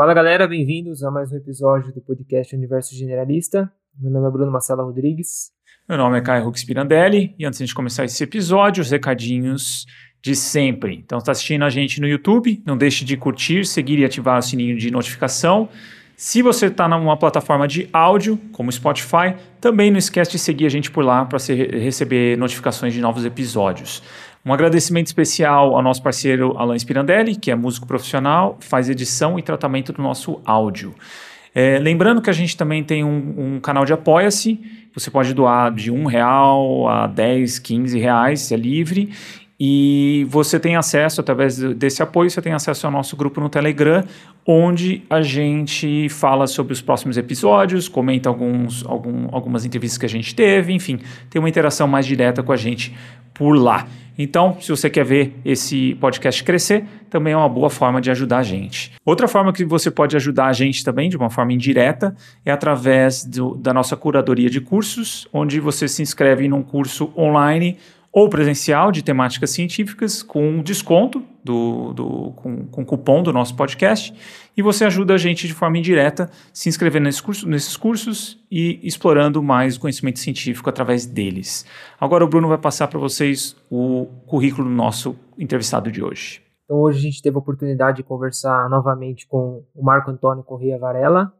Fala galera, bem-vindos a mais um episódio do podcast Universo Generalista. Meu nome é Bruno Marcela Rodrigues. Meu nome é Caio Rux Pirandelli e antes de começar esse episódio, os recadinhos de sempre. Então, está assistindo a gente no YouTube, não deixe de curtir, seguir e ativar o sininho de notificação. Se você está numa plataforma de áudio, como Spotify, também não esquece de seguir a gente por lá para receber notificações de novos episódios. Um agradecimento especial ao nosso parceiro Alan Spirandelli, que é músico profissional, faz edição e tratamento do nosso áudio. É, lembrando que a gente também tem um, um canal de apoia-se. Você pode doar de um real a 10, 15 reais, é livre. E você tem acesso, através desse apoio, você tem acesso ao nosso grupo no Telegram, onde a gente fala sobre os próximos episódios, comenta alguns, algum, algumas entrevistas que a gente teve, enfim, tem uma interação mais direta com a gente por lá. Então, se você quer ver esse podcast crescer, também é uma boa forma de ajudar a gente. Outra forma que você pode ajudar a gente também, de uma forma indireta, é através do, da nossa curadoria de cursos, onde você se inscreve num curso online ou presencial de temáticas científicas com desconto do, do com, com, cupom do nosso podcast e você ajuda a gente de forma indireta se inscrevendo nesse curso, nesses cursos e explorando mais o conhecimento científico através deles. Agora o Bruno vai passar para vocês o currículo do nosso entrevistado de hoje. Então hoje a gente teve a oportunidade de conversar novamente com o Marco Antônio Correia Varela.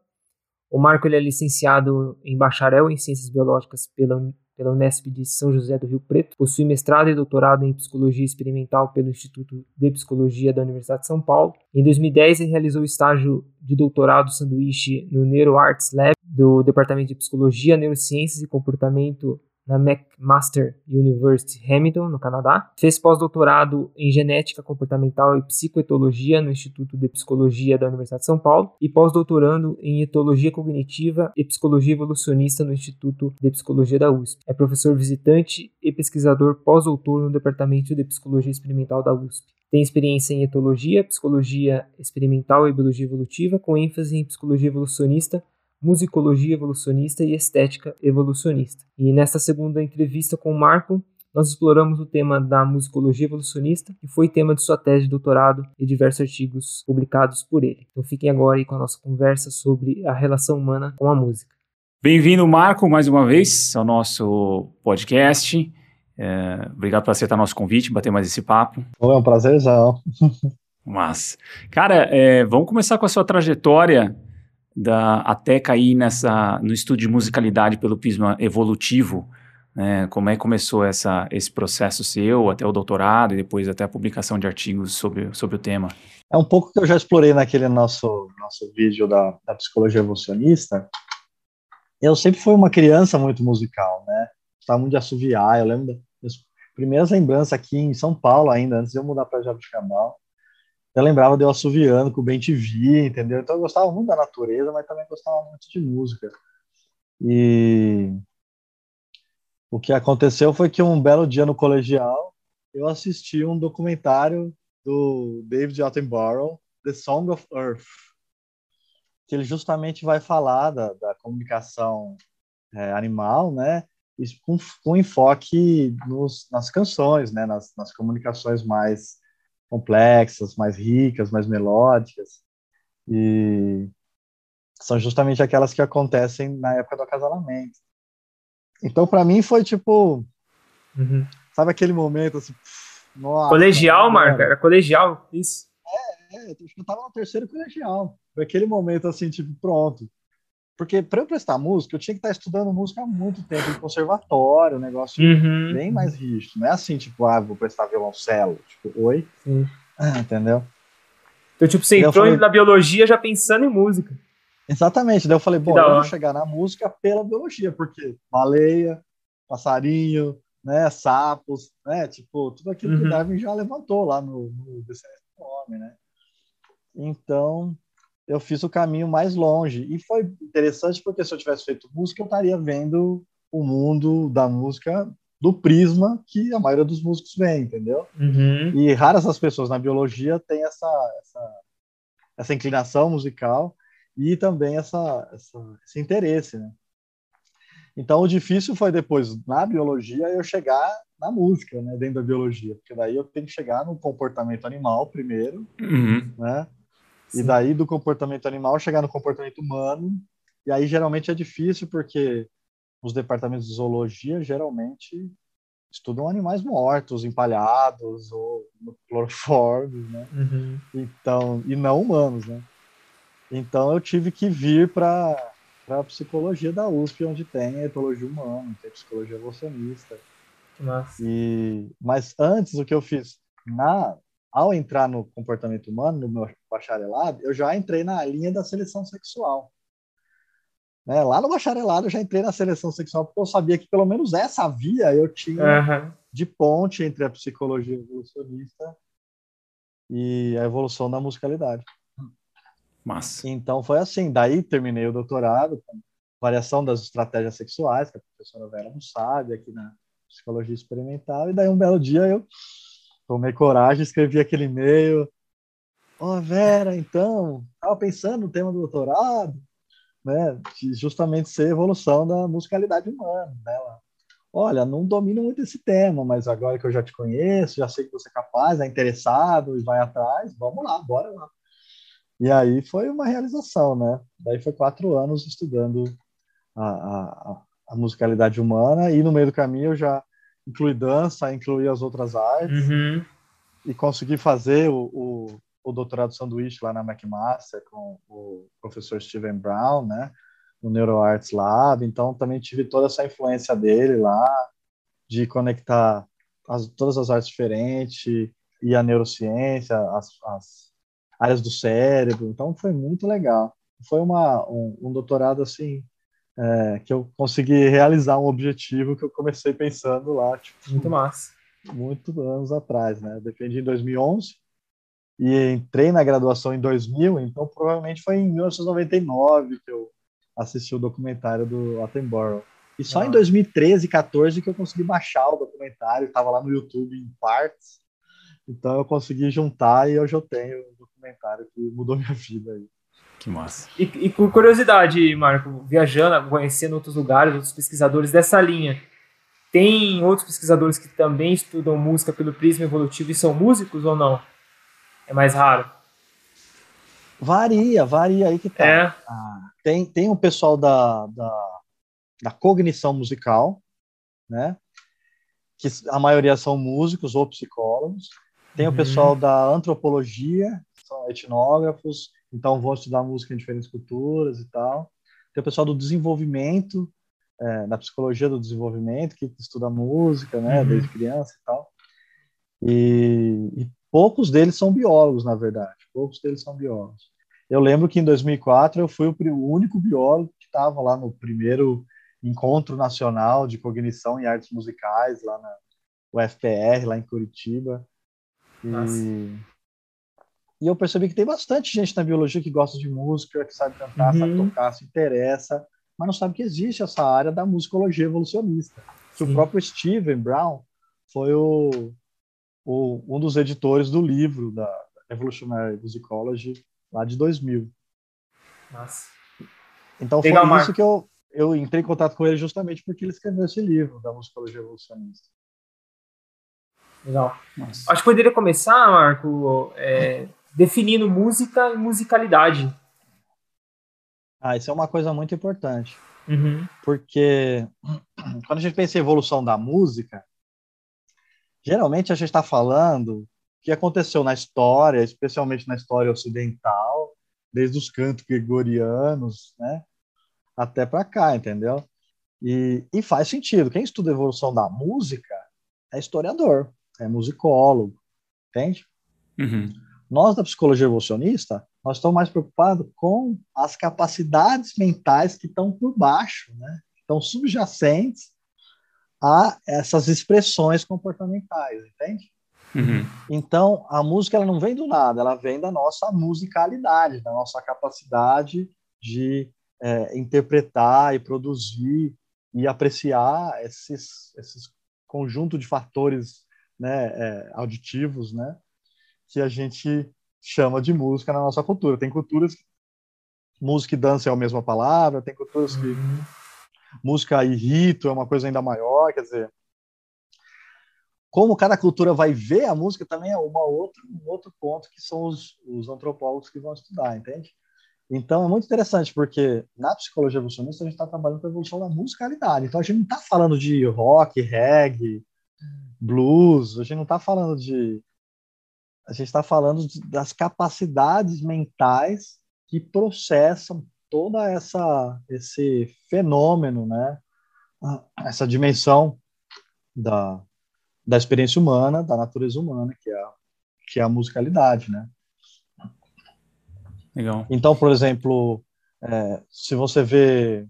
O Marco ele é licenciado em bacharel em Ciências Biológicas pela pela Unesp de São José do Rio Preto, possui mestrado e doutorado em Psicologia Experimental pelo Instituto de Psicologia da Universidade de São Paulo. Em 2010, ele realizou o estágio de doutorado sanduíche no NeuroArts Lab do Departamento de Psicologia, Neurociências e Comportamento na McMaster University Hamilton, no Canadá. Fez pós-doutorado em Genética Comportamental e Psicoetologia no Instituto de Psicologia da Universidade de São Paulo e pós-doutorando em Etologia Cognitiva e Psicologia Evolucionista no Instituto de Psicologia da USP. É professor visitante e pesquisador pós-doutor no Departamento de Psicologia Experimental da USP. Tem experiência em etologia, psicologia experimental e biologia evolutiva, com ênfase em psicologia evolucionista musicologia evolucionista e estética evolucionista. E nesta segunda entrevista com o Marco, nós exploramos o tema da musicologia evolucionista, que foi tema de sua tese de doutorado e diversos artigos publicados por ele. Então fiquem agora aí com a nossa conversa sobre a relação humana com a música. Bem-vindo, Marco, mais uma vez ao nosso podcast. É, obrigado por aceitar nosso convite, bater mais esse papo. É um prazerzão. Mas, cara, é, vamos começar com a sua trajetória da, até cair nessa, no estudo de musicalidade pelo prisma evolutivo, né? como é que começou essa, esse processo seu, até o doutorado e depois até a publicação de artigos sobre, sobre o tema? É um pouco que eu já explorei naquele nosso, nosso vídeo da, da psicologia evolucionista. Eu sempre fui uma criança muito musical, né? Gostava muito de assoviar, eu lembro das primeiras lembranças aqui em São Paulo ainda, antes de eu mudar para Jabuticabal, eu lembrava de eu assoviando com o bem TV, entendeu? Então eu gostava muito da natureza, mas também gostava muito de música. E o que aconteceu foi que um belo dia no colegial, eu assisti um documentário do David Attenborough, The Song of Earth, que ele justamente vai falar da, da comunicação é, animal, né? com, com enfoque nos, nas canções, né? Nas, nas comunicações mais complexas, mais ricas, mais melódicas. E são justamente aquelas que acontecem na época do acasalamento. Então, para mim, foi tipo. Uhum. Sabe aquele momento assim. Nossa, colegial, Marco? Era colegial, isso. É, é, eu tava no terceiro colegial. Foi aquele momento assim, tipo, pronto. Porque para eu prestar música, eu tinha que estar estudando música há muito tempo, em conservatório, um negócio uhum. bem mais rígido. Não é assim, tipo, ah, vou prestar violoncelo. Tipo, oi? Ah, entendeu? Então, tipo, você entrou falei... na biologia já pensando em música. Exatamente. Daí eu falei, bom, eu vou chegar na música pela biologia, porque baleia, passarinho, né, sapos, né, tipo, tudo aquilo uhum. que o Darwin já levantou lá no, no do Homem, né? Então, eu fiz o caminho mais longe. E foi interessante porque se eu tivesse feito música, eu estaria vendo o mundo da música do prisma que a maioria dos músicos vê, entendeu? Uhum. E raras as pessoas na biologia têm essa, essa, essa inclinação musical e também essa, essa, esse interesse, né? Então, o difícil foi depois, na biologia, eu chegar na música, né, dentro da biologia, porque daí eu tenho que chegar no comportamento animal primeiro, uhum. né, Sim. E daí do comportamento animal chegar no comportamento humano, e aí geralmente é difícil porque os departamentos de zoologia geralmente estudam animais mortos, empalhados ou cloroformes, né? Uhum. Então, e não humanos, né? Então eu tive que vir para a psicologia da USP, onde tem etologia humana, tem psicologia evolucionista. E, mas antes, o que eu fiz? Na, ao entrar no comportamento humano, no meu bacharelado, eu já entrei na linha da seleção sexual. Né? Lá no bacharelado eu já entrei na seleção sexual porque eu sabia que pelo menos essa via eu tinha uhum. de ponte entre a psicologia evolucionista e a evolução da musicalidade. Mas então foi assim, daí terminei o doutorado com variação das estratégias sexuais, que a professora Vera não sabe aqui na psicologia experimental, e daí um belo dia eu tomei coragem, escrevi aquele e-mail, ó oh, Vera, então, estava pensando no tema do doutorado, né, justamente ser evolução da musicalidade humana, né? Olha, não domino muito esse tema, mas agora que eu já te conheço, já sei que você é capaz, é interessado e vai atrás, vamos lá, bora lá. E aí foi uma realização, né? Daí foi quatro anos estudando a, a, a musicalidade humana e no meio do caminho eu já incluí dança, incluí as outras artes uhum. e consegui fazer o, o o doutorado sanduíche lá na McMaster com o professor Steven Brown, né, no NeuroArts Lab, então também tive toda essa influência dele lá, de conectar as, todas as artes diferentes e a neurociência, as, as, áreas do cérebro, então foi muito legal. Foi uma, um, um doutorado, assim, é, que eu consegui realizar um objetivo que eu comecei pensando lá, tipo, muito massa. Muitos anos atrás, né? Eu defendi em 2011, e entrei na graduação em 2000, então provavelmente foi em 1999 que eu assisti o documentário do Attenborough. E só ah. em 2013, 14 que eu consegui baixar o documentário, estava lá no YouTube em partes. Então eu consegui juntar e hoje eu tenho um documentário que mudou minha vida aí. Que massa. E, e por curiosidade, Marco, viajando, conhecendo outros lugares, outros pesquisadores dessa linha, tem outros pesquisadores que também estudam música pelo prisma evolutivo e são músicos ou não? É mais raro? Varia, varia aí que tá. É. Ah, tem, tem um pessoal da, da, da cognição musical, né? Que a maioria são músicos ou psicólogos. Tem uhum. o pessoal da antropologia, são etnógrafos, então vão estudar música em diferentes culturas e tal. Tem o pessoal do desenvolvimento, é, da psicologia do desenvolvimento, que estuda música, né, uhum. desde criança e tal. E, e Poucos deles são biólogos, na verdade. Poucos deles são biólogos. Eu lembro que em 2004 eu fui o único biólogo que estava lá no primeiro encontro nacional de cognição e artes musicais lá na UFPR, lá em Curitiba. E, e eu percebi que tem bastante gente na biologia que gosta de música, que sabe cantar, uhum. sabe tocar, se interessa, mas não sabe que existe essa área da musicologia evolucionista. Que o próprio Steven Brown foi o o, um dos editores do livro da Evolutionary Musicology, lá de 2000. Nossa. Então foi Legal, isso que eu, eu entrei em contato com ele justamente porque ele escreveu esse livro da musicologia evolucionista. Legal. Nossa. Acho que poderia começar, Marco, é, definindo música e musicalidade. Ah, isso é uma coisa muito importante. Uhum. Porque quando a gente pensa em evolução da música, Geralmente a gente está falando o que aconteceu na história, especialmente na história ocidental, desde os cantos gregorianos, né, até para cá, entendeu? E, e, faz sentido. Quem estuda a evolução da música é historiador, é musicólogo, entende? Uhum. Nós da psicologia evolucionista, nós estamos mais preocupados com as capacidades mentais que estão por baixo, né? Estão subjacentes a essas expressões comportamentais, entende? Uhum. Então, a música ela não vem do nada, ela vem da nossa musicalidade, da nossa capacidade de é, interpretar e produzir e apreciar esses, esses conjunto de fatores né, é, auditivos, né, que a gente chama de música na nossa cultura. Tem culturas que música e dança é a mesma palavra, tem culturas que uhum música e rito é uma coisa ainda maior, quer dizer, como cada cultura vai ver a música também é uma outra, um outro ponto que são os, os antropólogos que vão estudar, entende? Então é muito interessante, porque na psicologia evolucionista a gente está trabalhando com a evolução da musicalidade. Então a gente não está falando de rock, reggae, blues, a gente não está falando de. A gente está falando das capacidades mentais que processam toda essa esse fenômeno, né? Essa dimensão da, da experiência humana, da natureza humana, que é a, que é a musicalidade, né? Legal. Então, por exemplo, é, se você vê,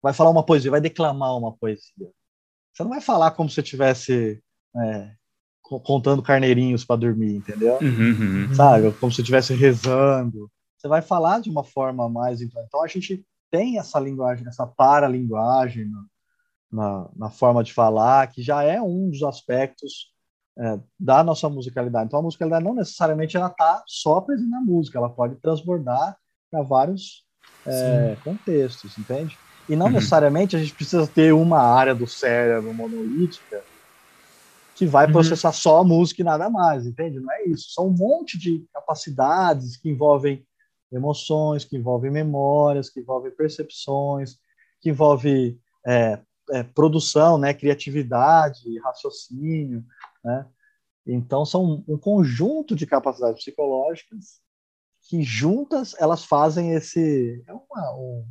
vai falar uma poesia, vai declamar uma poesia, você não vai falar como se estivesse é, contando carneirinhos para dormir, entendeu? Uhum, uhum. Sabe? Como se estivesse rezando. Você vai falar de uma forma mais. Então, então a gente tem essa linguagem, essa paralinguagem na, na, na forma de falar, que já é um dos aspectos é, da nossa musicalidade. Então, a musicalidade não necessariamente ela está só presente na música, ela pode transbordar para vários é, contextos, entende? E não uhum. necessariamente a gente precisa ter uma área do cérebro monolítica que vai uhum. processar só a música e nada mais, entende? Não é isso. São um monte de capacidades que envolvem emoções, que envolvem memórias, que envolvem percepções, que envolvem é, é, produção, né, criatividade, raciocínio, né? Então são um conjunto de capacidades psicológicas que juntas elas fazem esse é uma, um,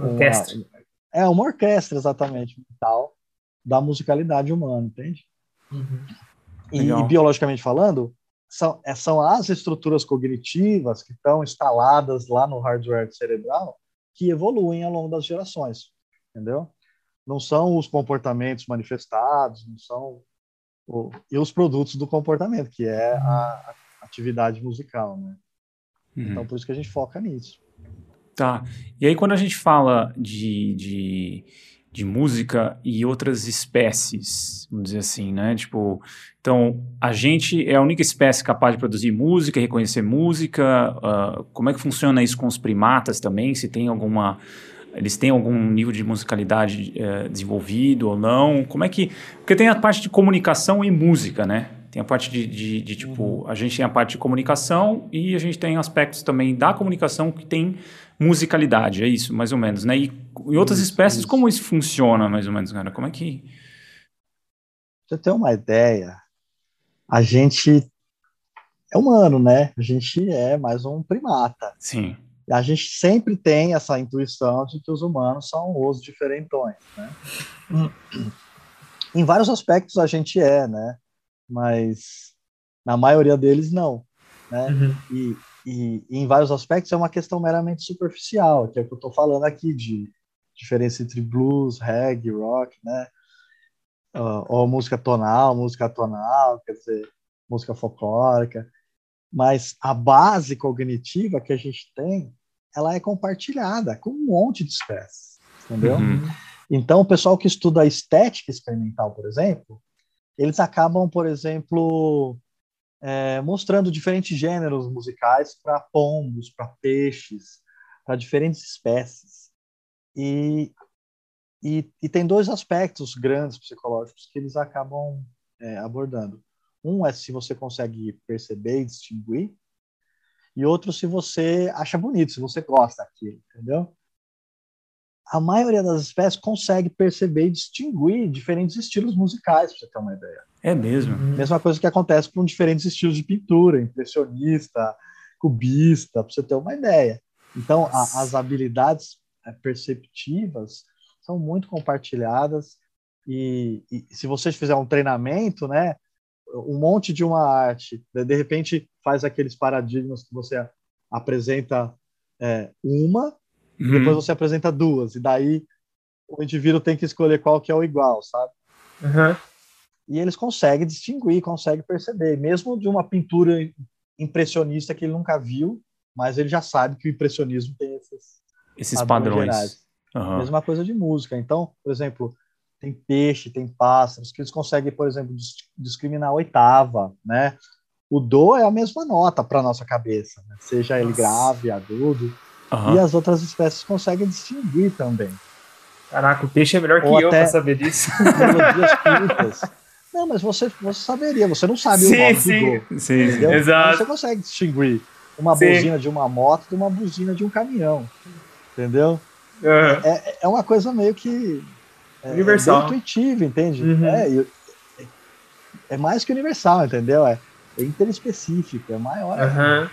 orquestra. Uma, é uma orquestra, exatamente, mental da musicalidade humana, entende? Uhum. E, e, biologicamente falando, são, é, são as estruturas cognitivas que estão instaladas lá no hardware cerebral que evoluem ao longo das gerações, entendeu? Não são os comportamentos manifestados, não são o, e os produtos do comportamento, que é a, a atividade musical, né? Uhum. Então, por isso que a gente foca nisso. Tá. E aí, quando a gente fala de, de, de, música e outras espécies, vamos dizer assim, né? Tipo, então, a gente é a única espécie capaz de produzir música, reconhecer música. Uh, como é que funciona isso com os primatas também? Se tem alguma. Eles têm algum nível de musicalidade uh, desenvolvido ou não? Como é que. Porque tem a parte de comunicação e música, né? Tem a parte de, de, de, tipo, uhum. a gente tem a parte de comunicação e a gente tem aspectos também da comunicação que tem musicalidade, é isso, mais ou menos, né? E em outras isso, espécies, isso. como isso funciona, mais ou menos, cara? Como é que... Pra você ter uma ideia, a gente é humano, né? A gente é mais um primata. Sim. A gente sempre tem essa intuição de que os humanos são os diferentões, né? em vários aspectos a gente é, né? Mas na maioria deles não, né? Uhum. E e, e, em vários aspectos é uma questão meramente superficial, que é o que eu estou falando aqui de diferença entre blues, reggae, rock, né? Uh, ou música tonal, música tonal, quer dizer, música folclórica. Mas a base cognitiva que a gente tem, ela é compartilhada com um monte de espécies, entendeu? Uhum. Então, o pessoal que estuda a estética experimental, por exemplo, eles acabam, por exemplo, é, mostrando diferentes gêneros musicais para pombos, para peixes, para diferentes espécies. E, e, e, tem dois aspectos grandes psicológicos que eles acabam é, abordando. Um é se você consegue perceber e distinguir, e outro se você acha bonito, se você gosta daquilo, entendeu? A maioria das espécies consegue perceber e distinguir diferentes estilos musicais, para você ter uma ideia. É mesmo. Uhum. Mesma coisa que acontece com diferentes estilos de pintura, impressionista, cubista, para você ter uma ideia. Então, a, as habilidades é, perceptivas são muito compartilhadas e, e, se você fizer um treinamento, né, um monte de uma arte, de repente faz aqueles paradigmas que você apresenta é, uma, uhum. depois você apresenta duas, e daí o indivíduo tem que escolher qual que é o igual, sabe? Uhum e eles conseguem distinguir, conseguem perceber, mesmo de uma pintura impressionista que ele nunca viu, mas ele já sabe que o impressionismo tem esses, esses padrões. Uhum. Mesma coisa de música. Então, por exemplo, tem peixe, tem pássaros, que eles conseguem, por exemplo, discriminar a oitava, né? O do é a mesma nota para nossa cabeça, né? seja ele grave, agudo, uhum. e as outras espécies conseguem distinguir também. Caraca, o peixe é melhor Ou que eu para saber disso. Melodias curtas. Não, mas você, você saberia, você não sabe sim, o nome sim, do sim, exato. Você consegue distinguir uma sim. buzina de uma moto de uma buzina de um caminhão, entendeu? Uhum. É, é uma coisa meio que é, universal, é intuitiva, entende? Uhum. É, é mais que universal, entendeu? É, é interespecífico, é maior. Uhum. Né?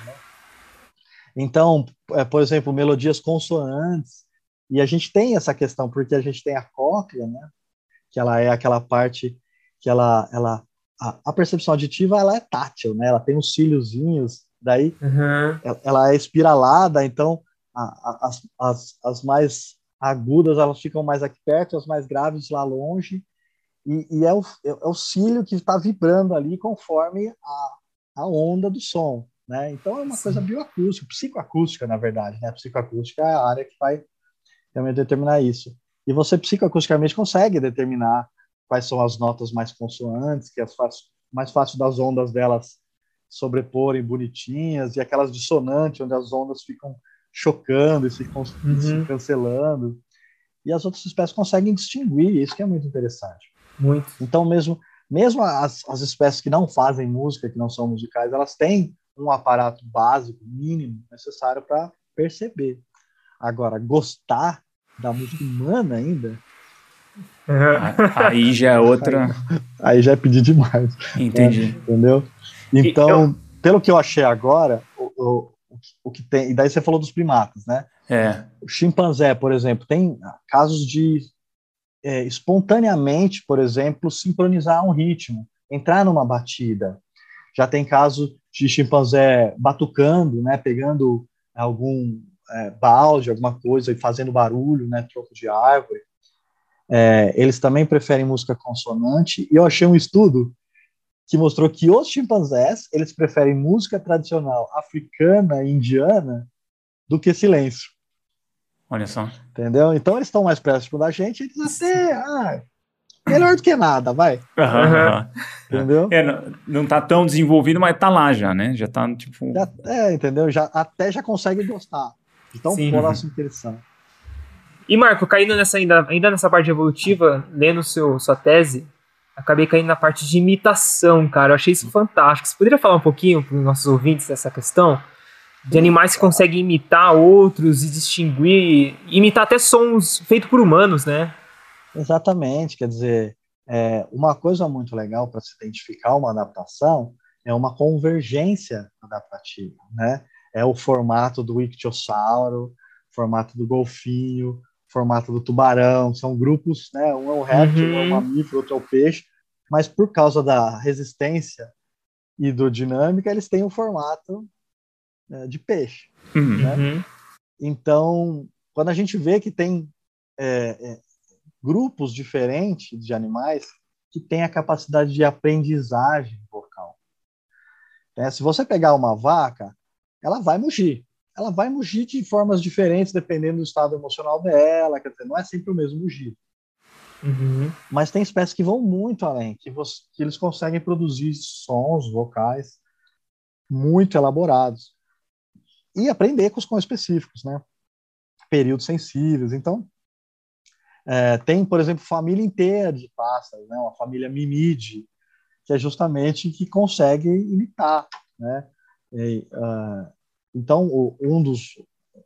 Então, é, por exemplo, melodias consonantes, e a gente tem essa questão, porque a gente tem a cóclea, né? Que ela é aquela parte que ela, ela a, a percepção auditiva ela é tátil, né? Ela tem uns cíliozinhos, daí uhum. ela, ela, é espiralada, então a, a, as, as, as mais agudas elas ficam mais aqui perto, as mais graves lá longe, e, e é, o, é, é o cílio que está vibrando ali conforme a, a onda do som. Né? Então é uma Sim. coisa bioacústica, psicoacústica, na verdade. Né? Psicoacústica é a área que vai realmente determinar isso. E você psicoacusticamente consegue determinar quais são as notas mais consonantes, que é mais fácil das ondas delas sobreporem bonitinhas, e aquelas dissonantes, onde as ondas ficam chocando e ficam uhum. se cancelando. E as outras espécies conseguem distinguir, isso que é muito interessante. Muito. Então, mesmo, mesmo as, as espécies que não fazem música, que não são musicais, elas têm um aparato básico, mínimo, necessário para perceber. Agora, gostar da música humana ainda. Aí já é outra. Aí, aí já é pedir demais. Entendi. Né? Entendeu? Então, eu... pelo que eu achei agora, o, o, o que tem. E daí você falou dos primatas, né? É. O chimpanzé, por exemplo, tem casos de é, espontaneamente, por exemplo, sincronizar um ritmo, entrar numa batida. Já tem caso de chimpanzé batucando, né, pegando algum é, balde, alguma coisa e fazendo barulho, né, troco de árvore. É, eles também preferem música consonante. E eu achei um estudo que mostrou que os chimpanzés eles preferem música tradicional africana e indiana do que silêncio. Olha só. Entendeu? Então eles estão mais próximos da gente, eles até. Ah, melhor do que nada, vai. Uhum. Entendeu? É, não, não tá tão desenvolvido, mas tá lá já, né? Já tá tipo. Já, é, entendeu? Já, até já consegue gostar. Então, Sim. próximo interessante. E Marco, caindo nessa ainda, ainda nessa parte evolutiva, lendo seu, sua tese, acabei caindo na parte de imitação, cara. Eu achei isso fantástico. Você poderia falar um pouquinho para os nossos ouvintes dessa questão? De animais que conseguem imitar outros e distinguir, imitar até sons feitos por humanos, né? Exatamente, quer dizer, é, uma coisa muito legal para se identificar uma adaptação é uma convergência adaptativa, né? É o formato do ictiossauro, formato do golfinho, formato do tubarão, são grupos, né? Um é o réptil, uhum. um é o uhum. mamífero, outro é o peixe, mas por causa da resistência hidrodinâmica, eles têm o formato é, de peixe. Uhum. Né? Uhum. Então, quando a gente vê que tem é, é, grupos diferentes de animais que têm a capacidade de aprendizagem vocal. É, se você pegar uma vaca, ela vai mugir. Ela vai mugir de formas diferentes dependendo do estado emocional dela, quer dizer, não é sempre o mesmo mugido. Uhum. Mas tem espécies que vão muito além, que, você, que eles conseguem produzir sons vocais muito elaborados e aprender com os com específicos, né? Períodos sensíveis. Então, é, tem, por exemplo, família inteira de pássaros, né? uma família mimide, que é justamente que consegue imitar, né? E, uh, então, o, um dos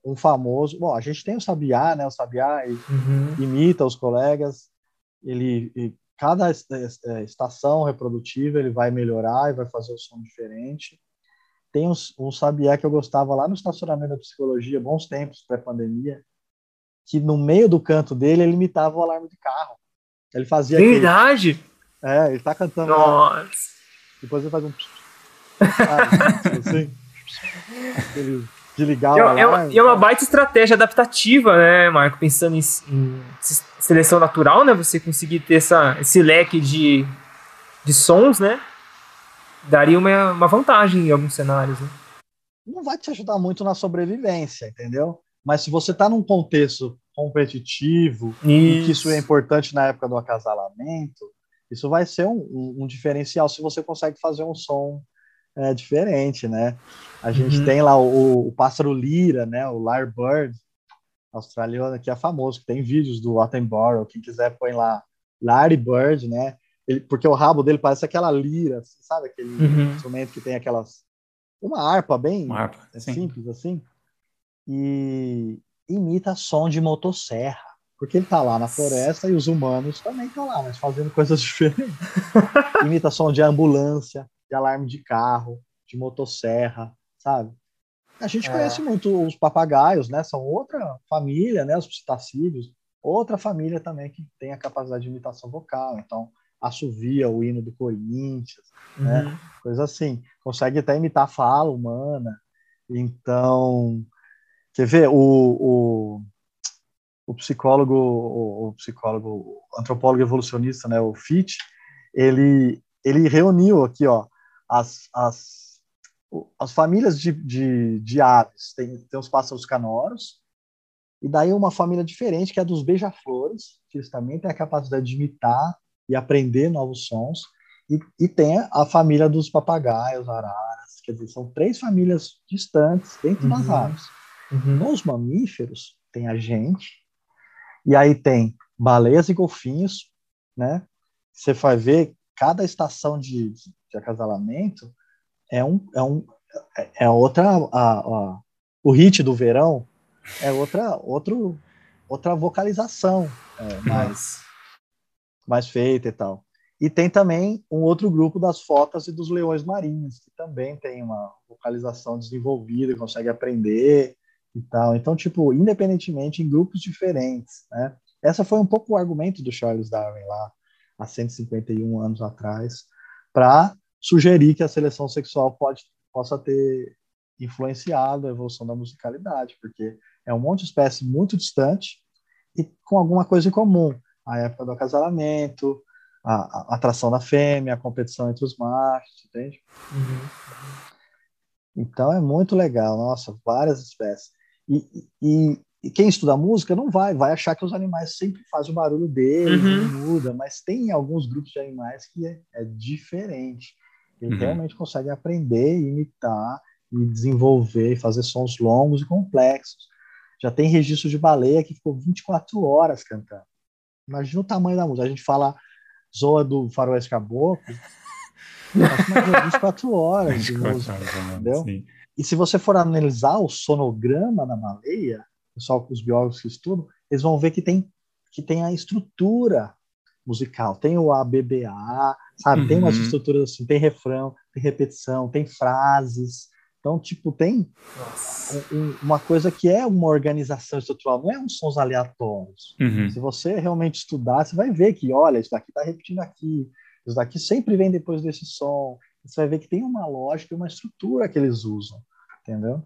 um famoso, bom, a gente tem o sabiá, né? O sabiá uhum. imita os colegas, ele cada estação reprodutiva ele vai melhorar e vai fazer o som diferente. Tem um, um sabiá que eu gostava lá no estacionamento da psicologia, bons tempos pré-pandemia, que no meio do canto dele ele imitava o alarme de carro. Ele fazia. Verdade? Aquele... É, ele tá cantando. Nossa. Lá. Depois ele faz um. assim. Ele desligar é, o alarme. É uma, é uma baita estratégia adaptativa, né, Marco? Pensando em, em seleção natural, né? Você conseguir ter essa, esse leque de, de sons, né? Daria uma, uma vantagem em alguns cenários, né? Não vai te ajudar muito na sobrevivência, entendeu? Mas se você está num contexto competitivo, isso. e que isso é importante na época do acasalamento, isso vai ser um, um, um diferencial se você consegue fazer um som é, diferente, né? A gente uhum. tem lá o, o, pássaro lira, né? O lyrebird australiano, que é famoso, que tem vídeos do Attenborough, quem quiser põe lá Larry Bird, né? ele, porque o rabo dele parece aquela lira, assim, sabe? Aquele uhum. instrumento que tem aquelas. Uma harpa bem uma harpa, simples assim. E imita som de motosserra. Porque ele tá lá na floresta e os humanos também estão lá, mas fazendo coisas diferentes. imita som de ambulância, de alarme de carro, de motosserra, sabe? A gente é. conhece muito os papagaios, né? São outra família, né? Os psitacídeos, outra família também que tem a capacidade de imitação vocal. Então, assovia o hino do Corinthians, né? uhum. Coisa assim. Consegue até imitar a fala humana. Então, quer ver? O, o, o psicólogo, o, o psicólogo, o antropólogo evolucionista, né? O Fitch, ele, ele reuniu aqui, ó, as, as, as famílias de, de, de aves. Tem, tem os pássaros canoros, e daí uma família diferente, que é a dos beija-flores, que eles também têm a capacidade de imitar e aprender novos sons. E, e tem a família dos papagaios, araras, quer dizer, são três famílias distantes dentro uhum. das aves. Uhum. Nos mamíferos, tem a gente, e aí tem baleias e golfinhos, né? Você vai ver cada estação de, de acasalamento é um é um é outra a, a, o hit do verão é outra outro outra vocalização é, mais mais feita e tal. E tem também um outro grupo das fotas e dos leões marinhos, que também tem uma vocalização desenvolvida, consegue aprender e tal. Então, tipo, independentemente, em grupos diferentes, né? Essa foi um pouco o argumento do Charles Darwin lá, há 151 anos atrás, para sugerir que a seleção sexual pode, possa ter influenciado a evolução da musicalidade, porque é um monte de espécie muito distante e com alguma coisa em comum a época do acasalamento, a, a atração da fêmea, a competição entre os machos, entende? Uhum. Então é muito legal, nossa, várias espécies. E, e, e, quem estuda música não vai, vai achar que os animais sempre fazem o barulho deles, uhum. muda, mas tem alguns grupos de animais que é, é diferente. Eles uhum. realmente conseguem aprender, imitar e desenvolver, fazer sons longos e complexos. Já tem registro de baleia que ficou 24 horas cantando. Imagina o tamanho da música. A gente fala Zoa do Faroeste Caboclo, mas 24 horas de música, entendeu? Sim. E se você for analisar o sonograma da baleia, pessoal, os biólogos que estudam, eles vão ver que tem, que tem a estrutura musical. Tem o ABBA, sabe? Uhum. Tem umas uhum. estruturas assim, tem refrão, tem repetição, tem frases, então, tipo, tem um, uma coisa que é uma organização estrutural, não é uns sons aleatórios. Uhum. Se você realmente estudar, você vai ver que, olha, isso daqui está repetindo aqui, isso daqui sempre vem depois desse som. Você vai ver que tem uma lógica e uma estrutura que eles usam, entendeu?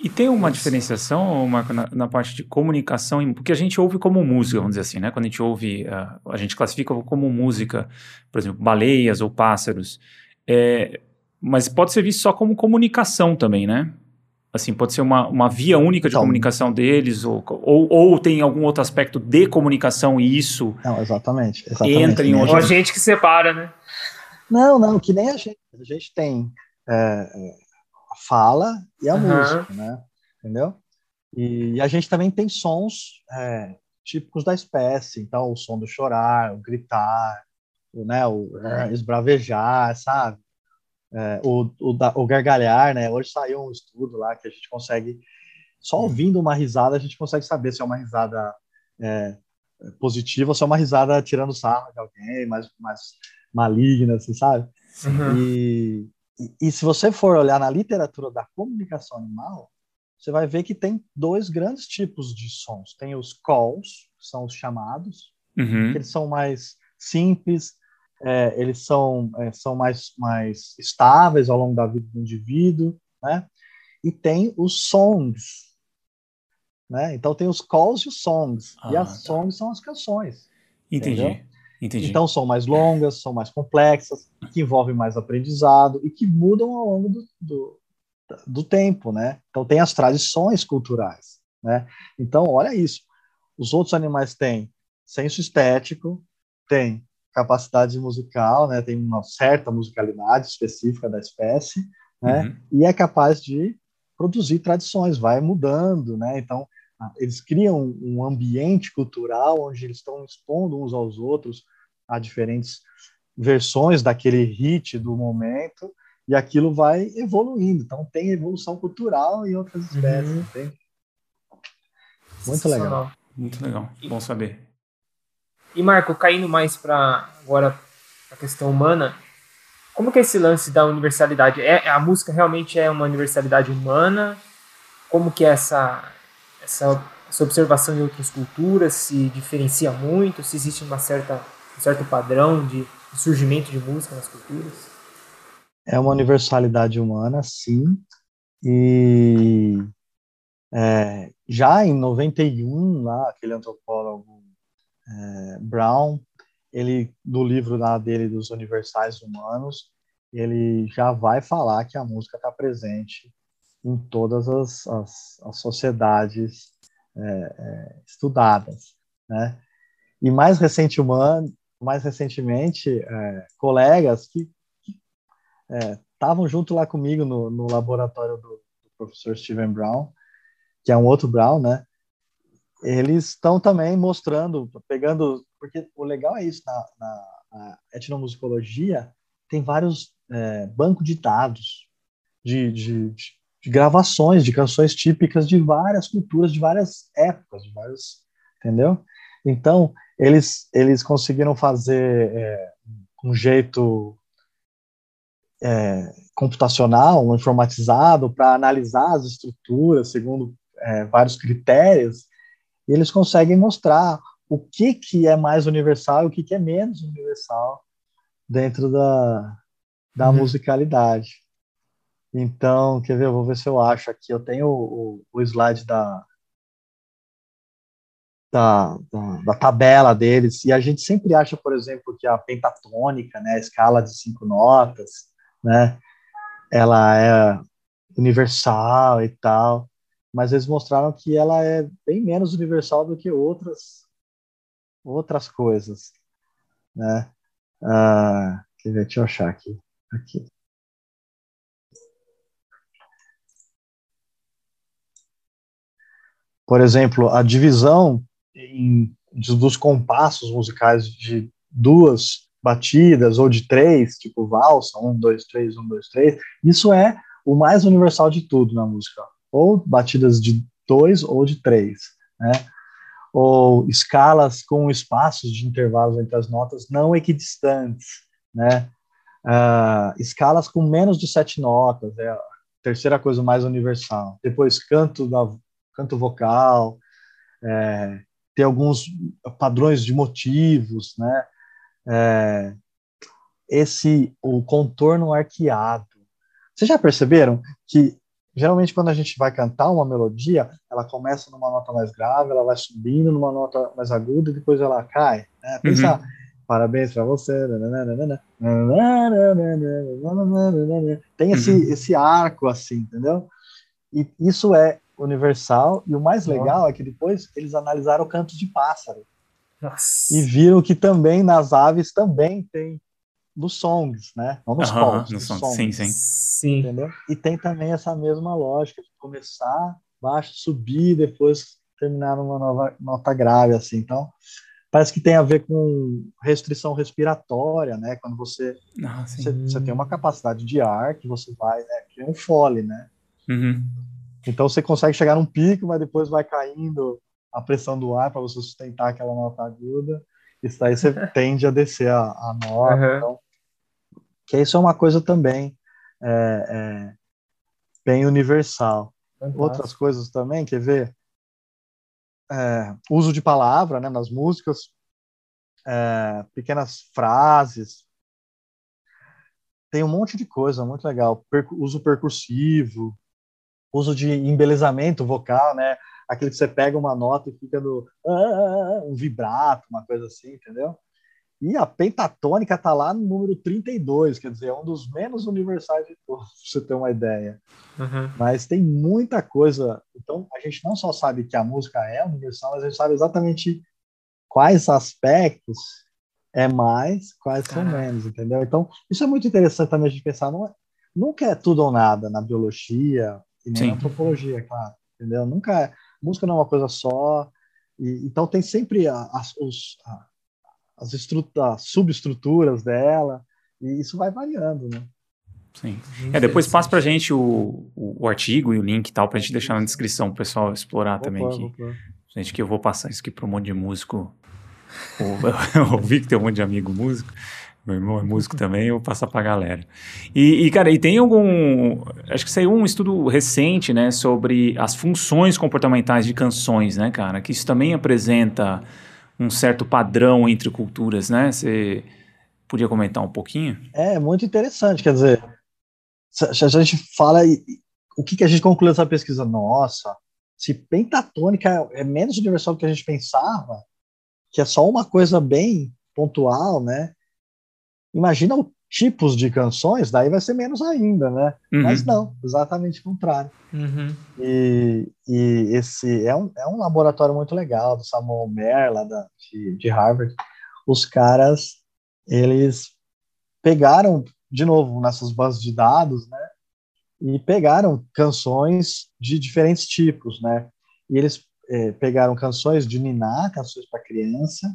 E tem uma diferenciação, Marco, na, na, parte de comunicação, porque a gente ouve como música, vamos dizer assim, né? Quando a gente ouve, uh, a gente classifica como música, por exemplo, baleias ou pássaros. É, mas pode ser visto só como comunicação também, né? Assim, pode ser uma, uma via única de então, comunicação deles, ou, ou, ou, tem algum outro aspecto de comunicação e isso. Não, exatamente. exatamente entra em outro. Ou a gente que separa, né? Não, não, que nem a gente. A gente tem é, é a fala e a uhum. música, né? Entendeu? E, e, a gente também tem sons é, típicos da espécie. Então, o som do chorar, o gritar, o, né, o é, esbravejar, sabe? é, o, o, o, gargalhar, né? Hoje saiu um estudo lá que a gente consegue, só ouvindo uma risada, a gente consegue saber se é uma risada é, positiva ou se é uma risada tirando sarro de alguém, mais, mais maligna, assim, sabe? Uhum. E, e, e se você for olhar na literatura da comunicação animal, você vai ver que tem dois grandes tipos de sons. Tem os calls, que são os chamados, uhum. que eles são mais simples, é, eles são, é, são mais, mais estáveis ao longo da vida do indivíduo, né? E tem os songs, né? Então tem os calls e os songs. Ah, e as tá. songs são as canções. Entendi. Entendi. Então são mais longas, são mais complexas, que envolvem mais aprendizado e que mudam ao longo do, do, do tempo, né? Então tem as tradições culturais, né? Então olha isso. Os outros animais têm senso estético, têm capacidade musical, né, tem uma certa musicalidade específica da espécie, né, uhum. e é capaz de produzir tradições, vai mudando, né, então eles criam um ambiente cultural onde eles estão expondo uns aos outros há diferentes versões daquele hit do momento e aquilo vai evoluindo. Então tem evolução cultural em outras espécies. Uhum. Tem. Muito legal. Muito legal. Bom saber. E Marco, caindo mais para agora a questão humana, como que é esse lance da universalidade? É, a música realmente é uma universalidade humana? Como que é essa, essa, essa observação em outras culturas? Se diferencia muito? Se existe uma certa, um certo padrão de surgimento de música nas culturas? É uma universalidade humana, sim. E é, já em 91, lá, aquele antropólogo é, Brown, ele do livro lá dele dos universais humanos, ele já vai falar que a música está presente em todas as, as, as sociedades é, é, estudadas, né? E mais recente humano, mais recentemente, é, colegas que estavam é, junto lá comigo no, no laboratório do, do, professor Steven Brown, que é um outro Brown, né? Eles estão também mostrando, pegando, porque o legal é isso, na, na, na etnomusicologia tem vários é, bancos de dados de, de, de, gravações de canções típicas de várias culturas, de várias épocas, de vários, entendeu? Então, eles, eles conseguiram fazer é, um jeito é, computacional, informatizado, para analisar as estruturas segundo é, vários critérios, e eles conseguem mostrar o que, que é mais universal e o que, que é menos universal dentro da, da uhum. musicalidade. Então, quer ver? Eu vou ver se eu acho aqui. Eu tenho o, o slide da, da, da, da, tabela deles, e a gente sempre acha, por exemplo, que a pentatônica, né, a escala de cinco notas, né, ela é universal e tal, mas eles mostraram que ela é bem menos universal do que outras outras coisas, né? Ah, quer ver, deixa eu achar aqui, aqui. Por exemplo, a divisão em, dos compassos musicais de duas batidas ou de três, tipo valsa, um, dois, três, um, dois, três, isso é o mais universal de tudo na música. Ou batidas de dois ou de três, né? Ou escalas com espaços de intervalos entre as notas não equidistantes, né? Uh, escalas com menos de sete notas, é a terceira coisa mais universal. Depois, canto, da, canto vocal, é, tem alguns padrões de motivos, né? É, esse o contorno arqueado. Vocês já perceberam que geralmente quando a gente vai cantar uma melodia, ela começa numa nota mais grave, ela vai subindo numa nota mais aguda e depois ela cai. Né? Pensa, uhum. parabéns para você. Tem esse, uhum. esse arco assim, entendeu? E isso é universal, e o mais legal é que depois eles analisaram cantos de pássaro. Nossa. E viram que também nas aves também tem nos songs, né? Não nos uhum, nos songs. Sim, sim. sim. Entendeu? E tem também essa mesma lógica de começar baixo, subir, depois terminar numa nova nota grave, assim. Então, parece que tem a ver com restrição respiratória, né? Quando você, ah, você, você, tem uma capacidade de ar que você vai, né? Que é um fole, né? Uhum. Então você consegue chegar num pico, mas depois vai caindo a pressão do ar para você sustentar aquela nota aguda. Isso aí você tende a descer a, a nota. Uhum. Então, que isso é uma coisa também é, é, bem universal. Fantástico. Outras coisas também, quer ver? É, uso de palavra né, nas músicas, é, pequenas frases. Tem um monte de coisa muito legal. Percu uso percursivo, uso de embelezamento vocal, né? Aquele que você pega uma nota e fica no ah, um vibrato, uma coisa assim, entendeu? E a pentatônica tá lá no número 32, quer dizer, é um dos menos universais de todos, pra você ter uma ideia. Uhum. Mas tem muita coisa. Então, a gente não só sabe que a música é universal, mas a gente sabe exatamente quais aspectos é mais, quais são menos, entendeu? Então, isso é muito interessante também de pensar. Não é, nunca é tudo ou nada na biologia, e nem Sim. na antropologia, claro, entendeu? Nunca é, música não é uma coisa só, e, então tem sempre a, a, os, a, as, as subestruturas dela, e isso vai variando, né? Sim. É, depois passa pra gente o, o, o, artigo e o link e tal, pra gente deixar na descrição, o pessoal explorar vou também pôr, aqui. Gente, que eu vou passar isso aqui pra um monte de músico. eu ouvi que tem um monte de amigo músico. Meu irmão é músico também, eu vou passar pra galera. E, e, cara, e tem algum. Acho que saiu um estudo recente, né, sobre as funções comportamentais de canções, né, cara? Que isso também apresenta um certo padrão entre culturas, né? Você podia comentar um pouquinho? É, muito interessante. Quer dizer, se a gente fala. O que, que a gente conclui dessa pesquisa? Nossa, se pentatônica é menos universal do que a gente pensava, que é só uma coisa bem pontual, né? Imagina o tipos de canções, daí vai ser menos ainda, né? Uhum. Mas não, exatamente o contrário. Uhum. E, e, esse é um, é um laboratório muito legal do Samuel Mer, lá da, de, de Harvard. Os caras, eles pegaram, de novo, nessas bases de dados, né? E pegaram canções de diferentes tipos, né? E eles é, pegaram canções de ninar, canções para criança,